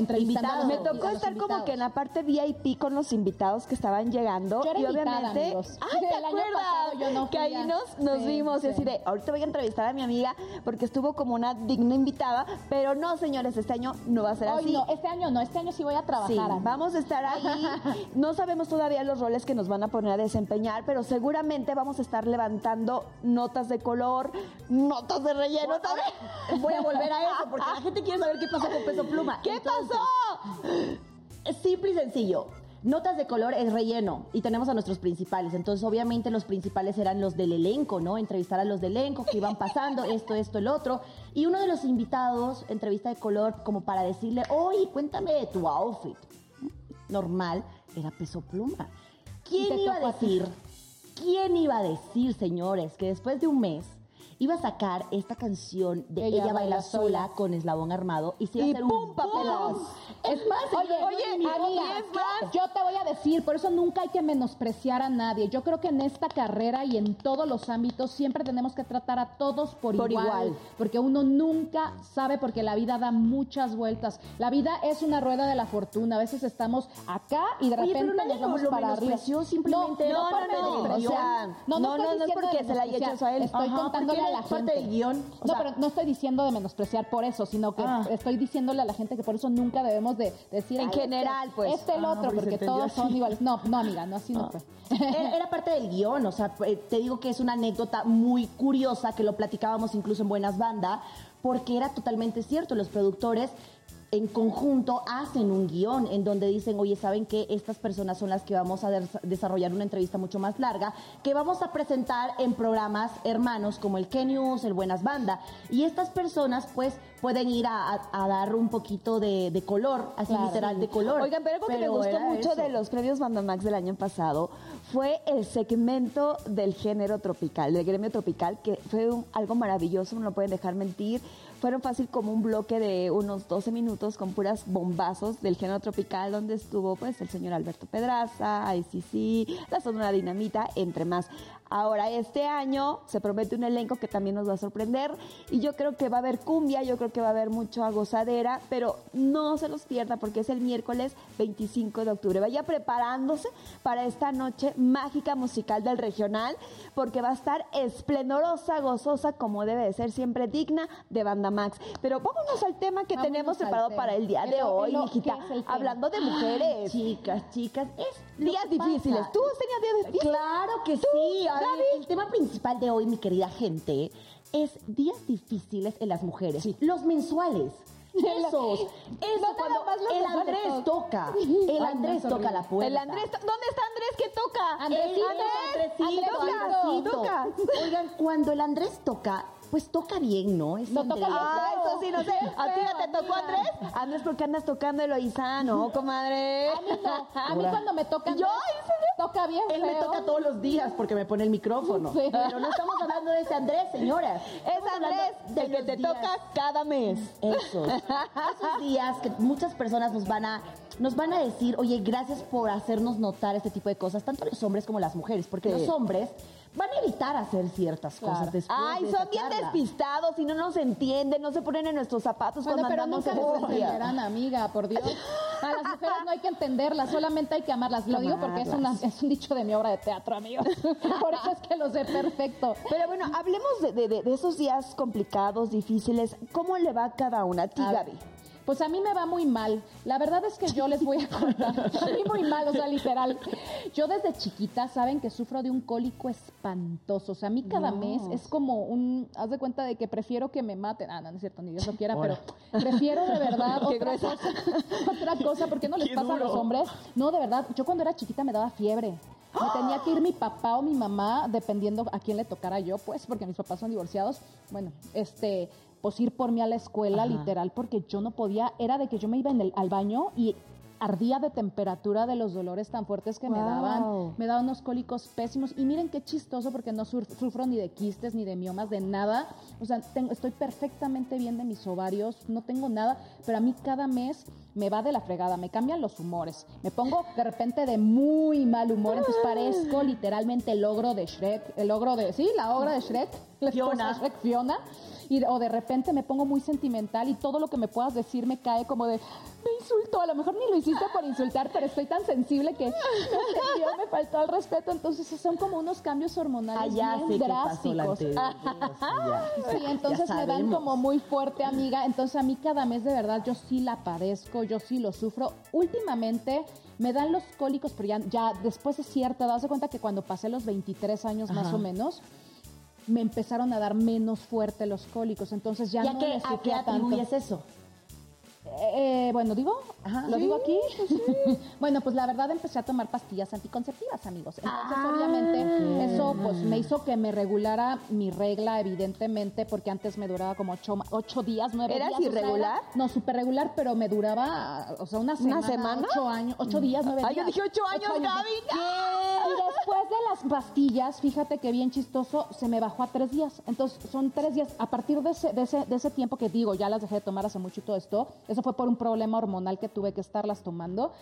me tocó estar como que en la parte VIP con los invitados que estaban llegando Yo era y invitada, obviamente, amigos. ay, ¿te acuerdas? yo no que ahí nos, nos Sí, vimos y sí. así de, ahorita voy a entrevistar a mi amiga porque estuvo como una digna invitada, pero no, señores, este año no va a ser Ay, así. no, este año no, este año sí voy a trabajar. Sí, vamos a estar ahí. No sabemos todavía los roles que nos van a poner a desempeñar, pero seguramente vamos a estar levantando notas de color, notas de relleno también. Voy a volver a eso, porque la gente quiere saber qué pasó con Peso Pluma. ¿Qué Entonces, pasó? Es simple y sencillo. Notas de color es relleno y tenemos a nuestros principales. Entonces, obviamente, los principales eran los del elenco, ¿no? Entrevistar a los del elenco que iban pasando, esto, esto, el otro. Y uno de los invitados, entrevista de color, como para decirle, oye, cuéntame de tu outfit. Normal, era peso pluma. ¿Quién iba a decir? ¿Quién iba a decir, señores, que después de un mes iba a sacar esta canción de Ella, baila sola con eslabón armado y se iba Y a hacer un pum, papelas. Es más, Oye, oye, amiga, es más- yo te voy a decir, por eso nunca hay que menospreciar a nadie. Yo creo que en esta carrera y en todos los ámbitos siempre tenemos que tratar a todos por, Por igual, igual. porque uno nunca sabe porque la vida da muchas vueltas. La vida es una rueda de la fortuna. A veces estamos acá y de Oye, repente nos vamos para arriba. simplemente no, no, no, guion. o sea, no, no, No, no, no es porque se la haya hecho a él. Estoy Ajá, contándole a la gente. del guion, o no, sea- pero no estoy diciendo de menospreciar por eso, sino que Ah. estoy diciéndole a la gente que por eso nunca debemos de decir En "Ay, general, este, pues. Este el Ah, otro, porque se porque todos son iguales. No, no, amiga, no así no fue. Era, parte del guion, o sea, te digo que es una anécdota muy curiosa que lo platicábamos incluso en Buenas Bandas, porque era totalmente cierto, los productores en conjunto hacen un guion en donde dicen, oye, ¿saben que Estas personas son las que vamos a des- desarrollar una entrevista mucho más larga, que vamos a presentar en programas hermanos como el K-News, el Buenas Banda. Y estas personas, pues, pueden ir a, a- a dar un poquito de, de color, así Claro. literal de color. Oigan, pero algo que me gustó mucho eso. de los premios Bandamax del año pasado fue el segmento del género tropical, del gremio tropical, que fue un- algo maravilloso, no lo pueden dejar mentir. Fueron fácil como un bloque de unos 12 minutos con puras bombazos del género tropical, donde estuvo pues el señor Alberto Pedraza, ICC, la Sonora Dinamita, entre más. Ahora, este año se promete un elenco que también nos va a sorprender y yo creo que va a haber cumbia, yo creo que va a haber mucha gozadera, pero no se los pierda porque es el miércoles 25 de octubre. Vaya preparándose para esta noche mágica musical del regional porque va a estar esplendorosa, gozosa, como debe de ser, siempre digna de Banda Max. Pero vámonos al tema que tenemos preparado para el día de hoy, hijita. Hablando de mujeres. chicas, chicas, es días difíciles. ¿Tú tenías días difíciles? Claro que sí. El tema principal de hoy, mi querida gente, es días difíciles en las mujeres. Los mensuales. Esos, eso cuando el Andrés toca, el Andrés toca la puerta. El Andrés, ¿dónde está Andrés que toca? Andresito, Andresito, Andresito, toca. Oigan, cuando el Andrés toca, pues toca bien, ¿no? Es no toca Ah, eso sí, no sé. ¿A ti ya te tocó Andrés? Andrés, ¿por qué andas tocando Eloísa? No, comadre. A mí no. A mí cuando me toca Andrés, Yo, toca bien Él me toca todos los días porque me pone el micrófono. Pero no estamos hablando de ese Andrés, señora. Es Andrés del que te toca cada mes. Eso. Esos días que muchas personas nos van a nos van a decir, oye, gracias por hacernos notar este tipo de cosas, tanto los hombres como las mujeres, porque los hombres van a evitar hacer ciertas cosas después Ay, son bien despistados y no nos entienden, no se ponen en nuestros zapatos cuando pero andamos nunca nos entenderán, amiga, por Dios. A las mujeres no hay que entenderlas, solamente hay que amarlas. Lo digo porque es, es un dicho de mi obra de teatro, amigos. por eso es que lo sé perfecto. Pero bueno, hablemos de, esos días complicados, difíciles. ¿Cómo le va a cada una? A ti, Gaby. Pues a mí me va muy mal. La verdad es que yo les voy a contar. A mí muy mal, o sea, literal. Yo desde chiquita saben que sufro de un cólico espantoso. O sea, a mí cada mes es como un. Haz de cuenta de que prefiero que me maten. Ah, no, no es cierto, ni Dios lo quiera, pero prefiero de verdad otra cosa, otra cosa. ¿Por qué no les pasa a los hombres? No, de verdad. Yo cuando era chiquita me daba fiebre. Me tenía que ir mi papá o mi mamá, dependiendo a quién le tocara yo, pues, porque mis papás son divorciados. Bueno, este, pues ir por mí a la escuela, literal, porque yo no podía, era de que yo me iba en el, al baño y ardía de temperatura de los dolores tan fuertes que me daban. Me daban unos cólicos pésimos. Y miren qué chistoso porque no sufro ni de quistes, ni de miomas, de nada. O sea, estoy perfectamente bien de mis ovarios, no tengo nada, pero a mí cada mes me va de la fregada, me cambian los humores. Me pongo de repente de muy mal humor, entonces parezco literalmente el ogro de Shrek, el ogro de, sí, la obra de Shrek, Fiona. Shrek, Fiona o de repente me pongo muy sentimental y todo lo que me puedas decir me cae como de, me insultó, a lo mejor ni lo hiciste por insultar, pero estoy tan sensible que me, me faltó al respeto, entonces son como unos cambios hormonales bien drásticos. sí, entonces me dan como muy fuerte, amiga, entonces a mí cada mes de verdad yo sí la padezco, yo sí lo sufro. Últimamente me dan los cólicos, pero ya, ya después es cierto, das cuenta que cuando pasé los 23 años más o menos, me empezaron a dar menos fuerte los cólicos, entonces ya, no que, ¿A qué atribuyes eso? Eh, bueno, digo, lo digo aquí. bueno, pues la verdad empecé a tomar pastillas anticonceptivas, amigos. Entonces, ah, obviamente, eso pues me hizo que me regulara mi regla, evidentemente, porque antes me duraba como ocho, días, nueve días. ¿Eras irregular? no, súper regular, pero me duraba, o sea, una semana. ¿Una semana? Ocho años, ocho días, nueve días. yo dije ocho años, Gaby. Y después de las pastillas, fíjate que bien chistoso, se me bajó a tres días. Entonces, son tres días. A partir de ese, de ese, de ese tiempo que digo, ya las dejé de tomar hace mucho y todo esto, eso fue por un problema hormonal que tuve que estarlas tomando.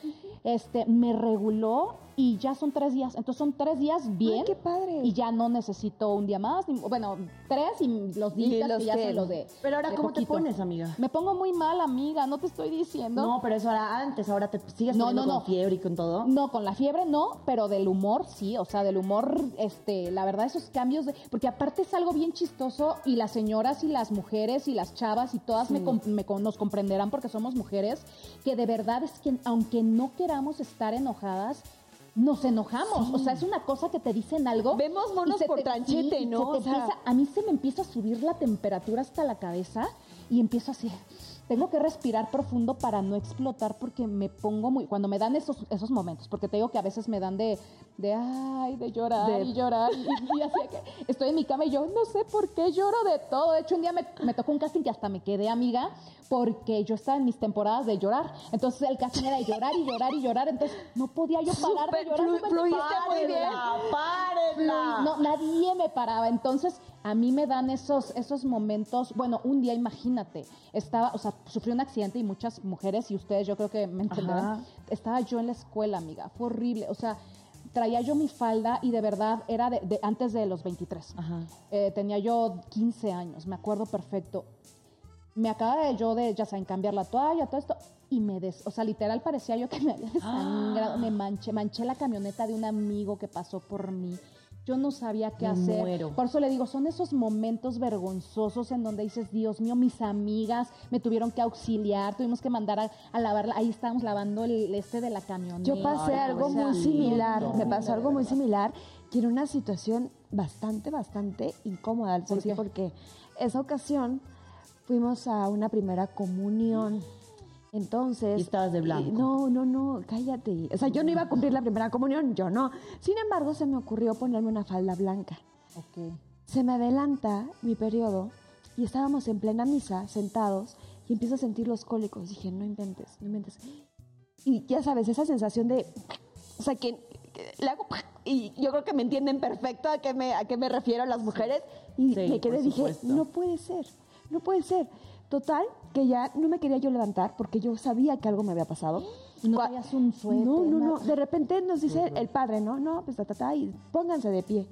Este, me reguló y ya son tres días. Entonces son tres días bien. qué padre. Y ya no necesito un día más. bueno, tres y los días que ya se los de. Pero ahora, ¿cómo te pones, amiga? Me pongo muy mal, amiga, no te estoy diciendo. No, pero eso era antes, ahora te sigues no, no, con fiebre y con todo. No, con la fiebre no, pero del humor sí. O sea, del humor, este, la verdad, esos cambios de. Porque aparte es algo bien chistoso y las señoras y las mujeres y las chavas y todas me, me, nos comprenderán porque somos mujeres, que de verdad es que aunque no queramos estar enojadas, nos enojamos. O sea, es una cosa que te dicen algo. Vemos monos por tranchete, ¿no? a mí se me empieza a subir la temperatura hasta la cabeza y empiezo así tengo que respirar profundo para no explotar porque me pongo muy, cuando me dan esos, esos momentos, porque te digo que a veces me dan de, de ay, de llorar y llorar, y, así que estoy en mi cama y yo no sé por qué lloro de todo. De hecho, un día me, me tocó un casting que hasta me quedé amiga porque yo estaba en mis temporadas de llorar. Entonces el casting era de llorar y llorar y llorar, entonces no podía yo parar de llorar. fluiste muy bien. No, nadie me paraba. Entonces a mí me dan esos, esos momentos, bueno, un día imagínate, estaba, o sea, sufrí un accidente y muchas mujeres, y ustedes yo creo que me entenderán, estaba yo en la escuela, amiga, fue horrible, o sea, traía yo mi falda y de verdad era de, antes de los 23. Eh, tenía yo 15 años, me acuerdo perfecto. Me acaba de yo de, ya saben, cambiar la toalla, todo esto, y me des, o sea, literal parecía yo que me había desangrado, me manché, manché la camioneta de un amigo que pasó por mí yo no sabía qué hacer. Por eso le digo, son esos momentos vergonzosos en donde dices, Dios mío, mis amigas me tuvieron que auxiliar, tuvimos que mandar a, a lavar, ahí estábamos lavando el este de la camioneta. Yo pasé algo muy similar, me pasó algo muy similar, que era una situación bastante, bastante incómoda, ¿Por porque esa ocasión fuimos a una primera comunión. Entonces. Y estabas de blanco. No, no, no, cállate. O sea, yo no iba a cumplir la primera comunión, yo no. Sin embargo, se me ocurrió ponerme una falda blanca. Ok. Se me adelanta mi periodo y estábamos en plena misa, sentados, y empiezo a sentir los cólicos. Dije, no inventes, no inventes. Y ya sabes, esa sensación de. O sea, que, le hago. Y yo creo que me entienden perfecto a qué me, a qué me refiero las mujeres. Y me quedé, dije, no puede ser, no puede ser. Total, que ya no me quería yo levantar porque yo sabía que algo me había pasado. No traías un suéter. No, no, no. De repente nos dice el padre, ¿no? No, pues ta, ta, ta, y pónganse de pie.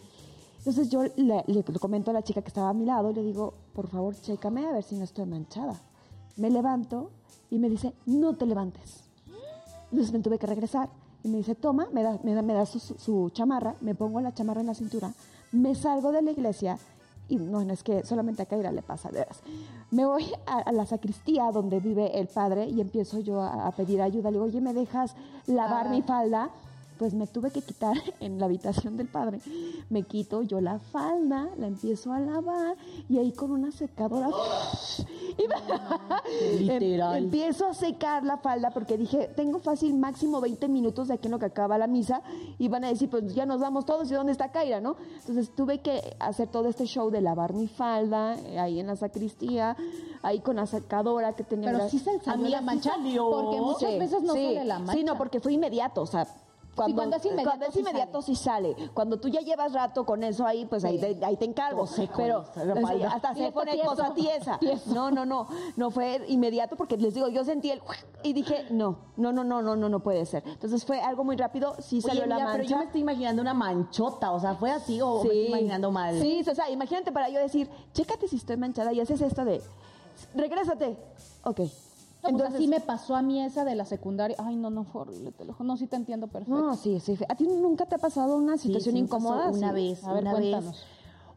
Entonces yo le, le, comento a la chica que estaba a mi lado, le digo, por favor, chécame a ver si no estoy manchada. Me levanto y me dice, no te levantes. Entonces me tuve que regresar y me dice, toma, me da, me da, me da su, su chamarra, me pongo la chamarra en la cintura, me salgo de la iglesia y no, no es que solamente a Kaira le pasa, de veras. Me voy a, la sacristía donde vive el padre y empiezo yo a, pedir ayuda. Le digo, oye, ¿me dejas lavar mi ah. falda? Pues me tuve que quitar en la habitación del padre. Me quito yo la falda, la empiezo a lavar y ahí con una secadora Literal. empiezo a secar la falda porque dije, tengo fácil máximo 20 minutos de aquí en lo que acaba la misa y van a decir, pues ya nos vamos todos y ¿dónde está Kaira, no? Entonces tuve que hacer todo este show de lavar mi falda eh, ahí en la sacristía, ahí con la secadora que tenía. Pero sí se salió la mancha, porque muchas veces no sale la mancha. Sí, no, porque fue inmediato, o sea, cuando, es inmediato, sí, sale. Cuando tú ya llevas rato con eso ahí, pues ahí, te, ahí te encargo. pero hasta se pone cosa tiesa. No, no, no. No fue inmediato porque les digo, yo sentí el y dije, no, no, no, no, no, no, no puede ser. Entonces fue algo muy rápido, sí salió la mancha. Pero yo me estoy imaginando una manchota, o sea, ¿fue así o me estoy imaginando mal? Sí, o sea, imagínate para yo decir, chécate si estoy manchada y haces esto de, regrésate. Ok, pues Entonces, así me pasó a mí esa de la secundaria. Ay, no, no, fue horrible, te lo No, sí te entiendo perfecto. No, sí, sí. ¿A ti nunca te ha pasado una situación incómoda? Una vez, a ver, una cuéntanos. vez.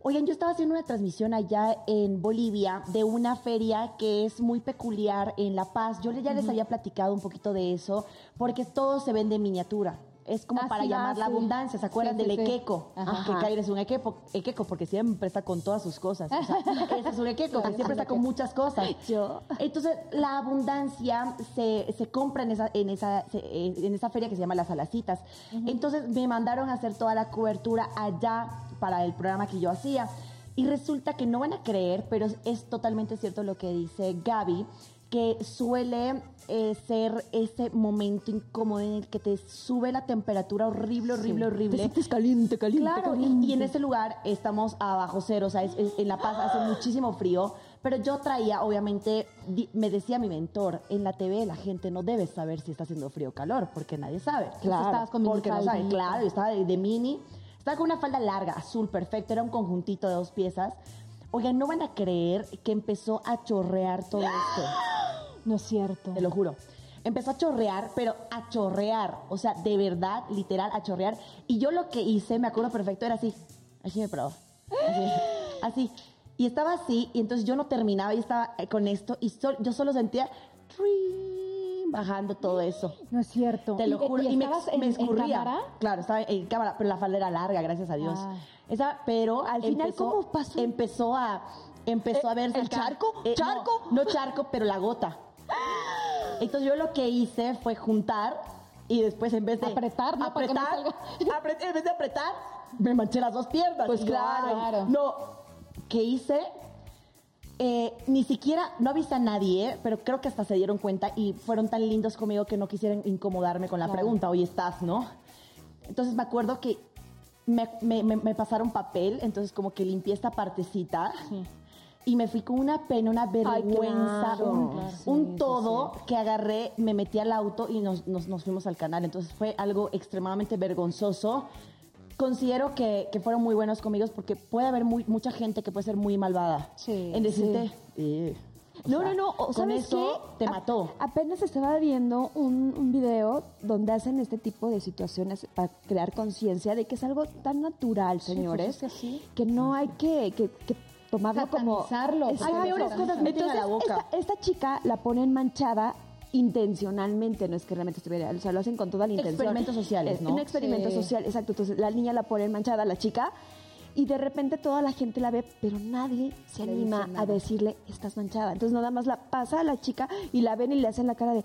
Oigan, yo estaba haciendo una transmisión allá en Bolivia de una feria que es muy peculiar en La Paz. Yo ya les había platicado un poquito de eso, porque todo se vende en miniatura es como ah, para llamar la abundancia. ¿Se acuerdan del equeco? Que Kaira es un equeco, equeco porque siempre está con todas sus cosas. O sea, ese es un equeco, que siempre está con muchas cosas. Yo. Entonces, la abundancia se, se compra en esa, en, esa, en esa feria que se llama Las Alacitas. Entonces, me mandaron a hacer toda la cobertura allá para el programa que yo hacía. Y resulta que no van a creer, pero es totalmente cierto lo que dice Gaby, que suele eh, ser ese momento incómodo en el que te sube la temperatura horrible, horrible, horrible. Te caliente, caliente, claro, Y, en ese lugar estamos abajo cero, o sea, en La Paz hace muchísimo frío. Pero yo traía, obviamente, me decía mi mentor, en la TV la gente no debe saber si está haciendo frío o calor, porque nadie sabe. Claro, estabas con porque no sabe. Claro, yo estaba de, mini, estaba con una falda larga, azul, perfecto, era un conjuntito de dos piezas. Oigan, no van a creer que empezó a chorrear todo esto. No es cierto. Te lo juro. Empezó a chorrear, pero a chorrear. O sea, de verdad, literal, a chorrear. Y yo lo que hice, me acuerdo perfecto, era así. Así me probó. Así. Y estaba así, y entonces yo no terminaba y estaba eh, con esto, y yo solo sentía bajando todo eso. No es cierto. Te lo juro. Y, me, me, escurría. claro, estaba en cámara, pero la falda era larga, gracias a Dios. Ah. Esa, pero al final, ¿cómo pasó? Empezó a, empezó a verse. ¿El charco? Eh, ¿Charco? no, charco, pero la gota. Entonces yo lo que hice fue juntar y después en vez de apretar, ¿no? apretar, en vez de apretar, me manché las dos piernas. Pues claro. No, ¿qué hice? Eh, ni siquiera, no avisé a nadie, pero creo que hasta se dieron cuenta y fueron tan lindos conmigo que no quisieran incomodarme con la pregunta, hoy estás, ¿no? Entonces me acuerdo que me, me, me, pasaron papel, entonces como que limpié esta partecita. Sí y me fui con una pena, una vergüenza, claro. un, Claro, un todo que agarré, me metí al auto y nos, nos- nos fuimos al canal. Entonces fue algo extremadamente vergonzoso. Considero que, que fueron muy buenos conmigo porque puede haber muy, mucha gente que puede ser muy malvada Sí, en decirte... "Eh", o No, sea, no, no. o Con ¿sabes eso qué? te A- mató. apenas estaba viendo un, un video donde hacen este tipo de situaciones para crear conciencia de que es algo tan natural, señores, pues es que sí. que no hay que, que- que tomarlo como... Satanizarlo. Hay peores cosas meten a la boca. Esta, esta chica la ponen manchada intencionalmente, no es que realmente estuviera, o sea, lo hacen con toda la intención. Experimentos sociales, Es ¿no? Un experimento Sí. social, exacto. Entonces la niña la ponen manchada, la chica, y de repente toda la gente la ve, pero nadie se Le anima a decirle, estás manchada. Entonces nada más la pasa a la chica y la ven y le hacen la cara de...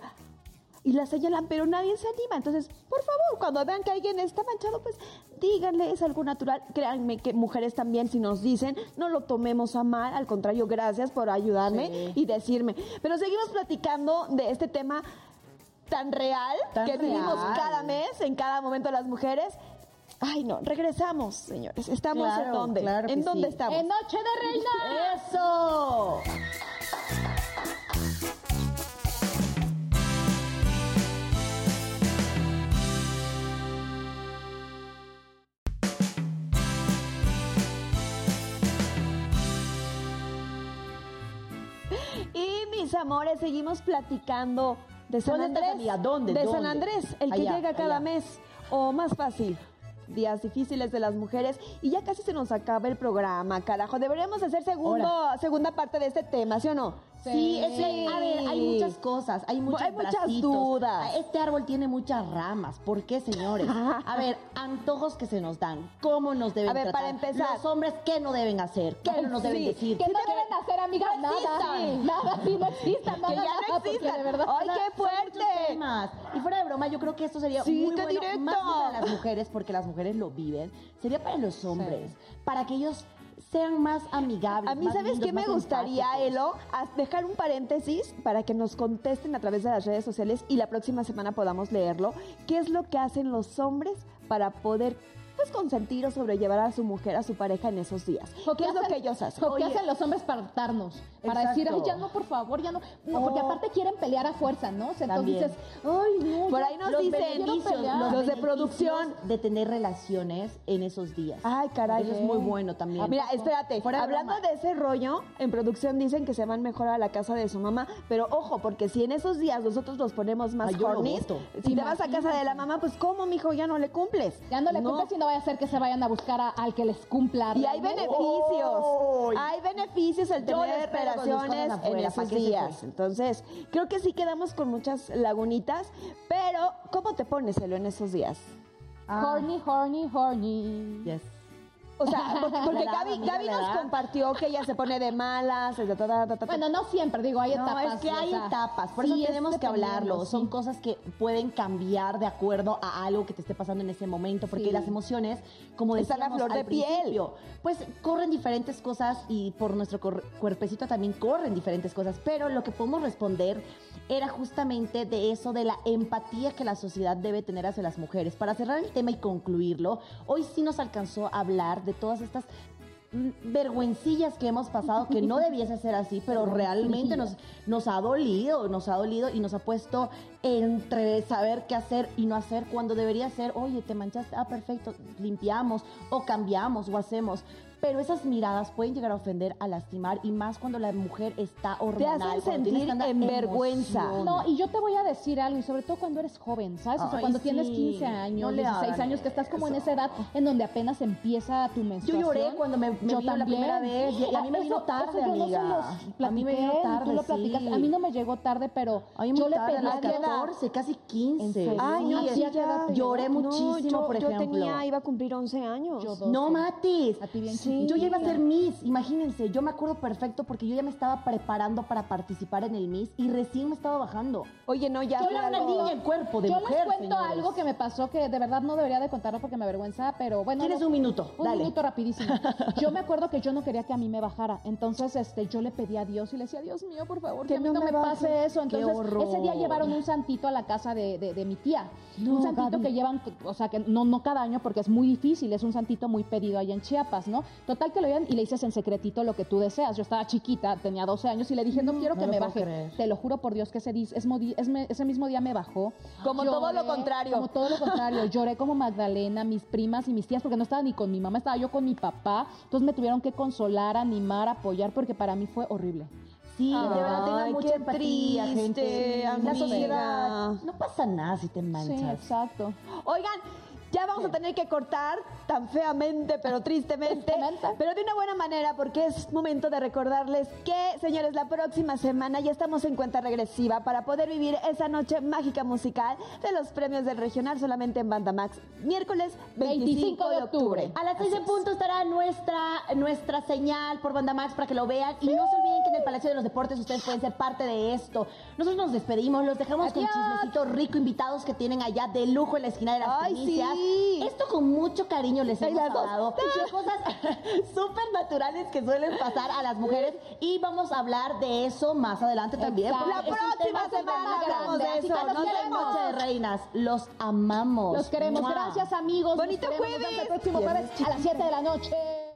Y la señalan, pero nadie se anima. Entonces, por favor, cuando vean que alguien está manchado, pues díganle, es algo natural. Créanme que mujeres también, si nos dicen, no lo tomemos a mal. Al contrario, gracias por ayudarme Sí. y decirme. Pero seguimos platicando de este tema tan real Tan que vivimos real. cada mes, en cada momento las mujeres. Ay, no, regresamos, señores. ¿Estamos en dónde? claro ¿En dónde sí. estamos? En Noche de Reina. ¡Eso! Y mis amores, seguimos platicando de San ¿Dónde estás, Andrés. ¿Dónde? De San. Andrés, el que Allá, llega cada allá. mes. O más fácil, días difíciles de las mujeres. Y ya casi se nos acaba el programa, carajo. Deberíamos hacer segundo, segunda parte de este tema, ¿sí o no? Sí, es que, a ver, hay muchas cosas, hay muchos Hay muchas bracitos. dudas. Ah, Este árbol tiene muchas ramas. ¿Por qué, señores? A ver, antojos que se nos dan, cómo nos deben A ver, tratar. para empezar. Los hombres, ¿qué no deben hacer? ¿Qué no nos deben Sí, decir? Que no deben hacer, amiga, no nada. existan. Nada, sí, no existan, nada, Que ya no nada, existan. de verdad. ¡Ay, qué fuerte! Y fuera de broma, yo creo que esto sería Sí, muy qué bueno, directo. más para las mujeres, porque las mujeres lo viven, sería para los hombres, para que ellos sean más amigables. A mí, más ¿sabes qué me gustaría. Elo? Dejar un paréntesis para que nos contesten a través de las redes sociales y la próxima semana podamos leerlo. ¿Qué es lo que hacen los hombres para poder, pues, consentir o sobrellevar a su mujer, a su pareja en esos días? ¿O ¿Qué es lo que ellos hacen? ¿O qué hacen los hombres para hartarnos? Para decir, ay, ya no, por favor, ya no. No, porque aparte quieren pelear a fuerza, ¿no? O sea, entonces dices, ay, no. Por ahí nos los dicen, los, Los de producción. de tener relaciones en esos días. Ay, caray. Eso es muy bueno también. Mira, espérate, Fuera hablando broma. de ese rollo, en producción dicen que se van mejor a la casa de su mamá, pero ojo, porque si en esos días nosotros los ponemos más Ay, si te vas a casa de la mamá, pues ¿cómo, mijo? Ya no le cumples. Ya no le cumples y no a ser que se vayan a buscar a- al que les cumpla. Y hay beneficios. Hay beneficios el tener relaciones afuera, en ¿pa' esos días. Entonces, creo que sí quedamos con muchas lagunitas, pero ¿cómo te pones, Elo, en esos días? Ah, Horny, horny, horny. yes. O sea, porque, porque edad, Gaby, Gaby nos edad. compartió que ella se pone de malas. ta, ta, ta, ta, ta. Bueno, no siempre, digo, hay No, etapas. es que o hay sea, etapas, por sí, eso es tenemos que hablarlo. sí. Son cosas que pueden cambiar de acuerdo a algo que te esté pasando en ese momento, porque Sí. las emociones, como Están a decíamos flor de al piel. principio, pues corren diferentes cosas y por nuestro cuerpecito también corren diferentes cosas, pero lo que podemos responder era justamente de eso, de la empatía que la sociedad debe tener hacia las mujeres. Para cerrar el tema y concluirlo, hoy sí nos alcanzó a hablar de todas estas mm, vergüencillas que hemos pasado que no debiese ser así, pero realmente nos, nos ha dolido, nos ha dolido y nos ha puesto entre saber qué hacer y no hacer cuando debería ser, oye, te manchaste, ah, perfecto, limpiamos o cambiamos o hacemos. Pero esas miradas pueden llegar a ofender, a lastimar y más cuando la mujer está hormonal. hacen cuando tienes sentir en vergüenza. No, y yo te voy a decir algo, y sobre todo cuando eres joven, ¿sabes? O sea, cuando sí. tienes 15 No años, le 16 hagan años, que estás como en eso. esa edad en donde apenas empieza tu Yo menstruación. lloré cuando me, me Yo vino la primera vez y a mí me Ah, vino eso- tarde, eso yo no se amiga. los a mí me vino tarde, tú lo sí. platicas. A mí no me llegó tarde, pero A mí yo le pedí ¿a qué edad? 14, casi 15. serio? Ay, no, Sí, sí, ¿a qué edad ya. te Lloré No, muchísimo, yo, por yo ejemplo. tenía, iba a cumplir 11 años. Yo. No, Matis. A ti bien Sí. Yo ya iba a ser Miss, imagínense, yo me acuerdo perfecto porque yo ya me estaba preparando para participar en el Miss y recién me estaba bajando. Oye, no, ya Yo fue era una algo- niña en cuerpo de yo mujer, les cuento señores. algo que me pasó que de verdad no debería de contarlo porque me avergüenza, pero bueno. Tienes un minuto, Un dale. minuto rapidísimo. Yo me acuerdo que yo no quería que a mí me bajara, entonces este yo le pedí a Dios y le decía, Dios mío, por favor, que, Que a mí no no me baje. pase eso. Entonces ese día llevaron un santito a la casa de, de- de mi tía. No, un santito Gaby. que llevan, o sea, que no, no cada año porque es muy difícil, es un santito muy pedido allá en Chiapas, ¿no? Total que lo iban y le dices en secretito lo que tú deseas. Yo estaba chiquita, tenía 12 años y le dije, no quiero que me baje. Te lo juro por Dios que ese, ese mismo día me bajó. Como todo lo contrario. Como todo lo contrario. Lloré como Magdalena, mis primas y mis tías, porque no estaba ni con mi mamá, estaba yo con mi papá. Entonces me tuvieron que consolar, animar, apoyar, porque para mí fue horrible. Sí, de verdad tengan mucha empatía, triste, gente. La sociedad. No pasa nada si te manchas. Sí, exacto. Oigan, ya vamos a tener que cortar tan feamente, pero tristemente, pero de una buena manera, porque es momento de recordarles que, señores, la próxima semana ya estamos en cuenta regresiva para poder vivir esa noche mágica musical de los premios del regional solamente en Banda Max, miércoles 25, de octubre. A las 6 de punto estará nuestra, nuestra señal por Banda Max para que lo vean. Y no se olviden que en el Palacio de los Deportes ustedes pueden ser parte de esto. Nosotros nos despedimos, los dejamos con chismecito rico, invitados que tienen allá de lujo en la esquina de las Ay, esto con mucho cariño les hemos hablado. cosas súper naturales que suelen pasar a las mujeres y vamos a hablar de eso más adelante también. La próxima semana hablamos de eso. Nos Noche de Reinas. Los amamos. Los queremos. Gracias, amigos. Bonito jueves. el próximo jueves a las 7 de la noche.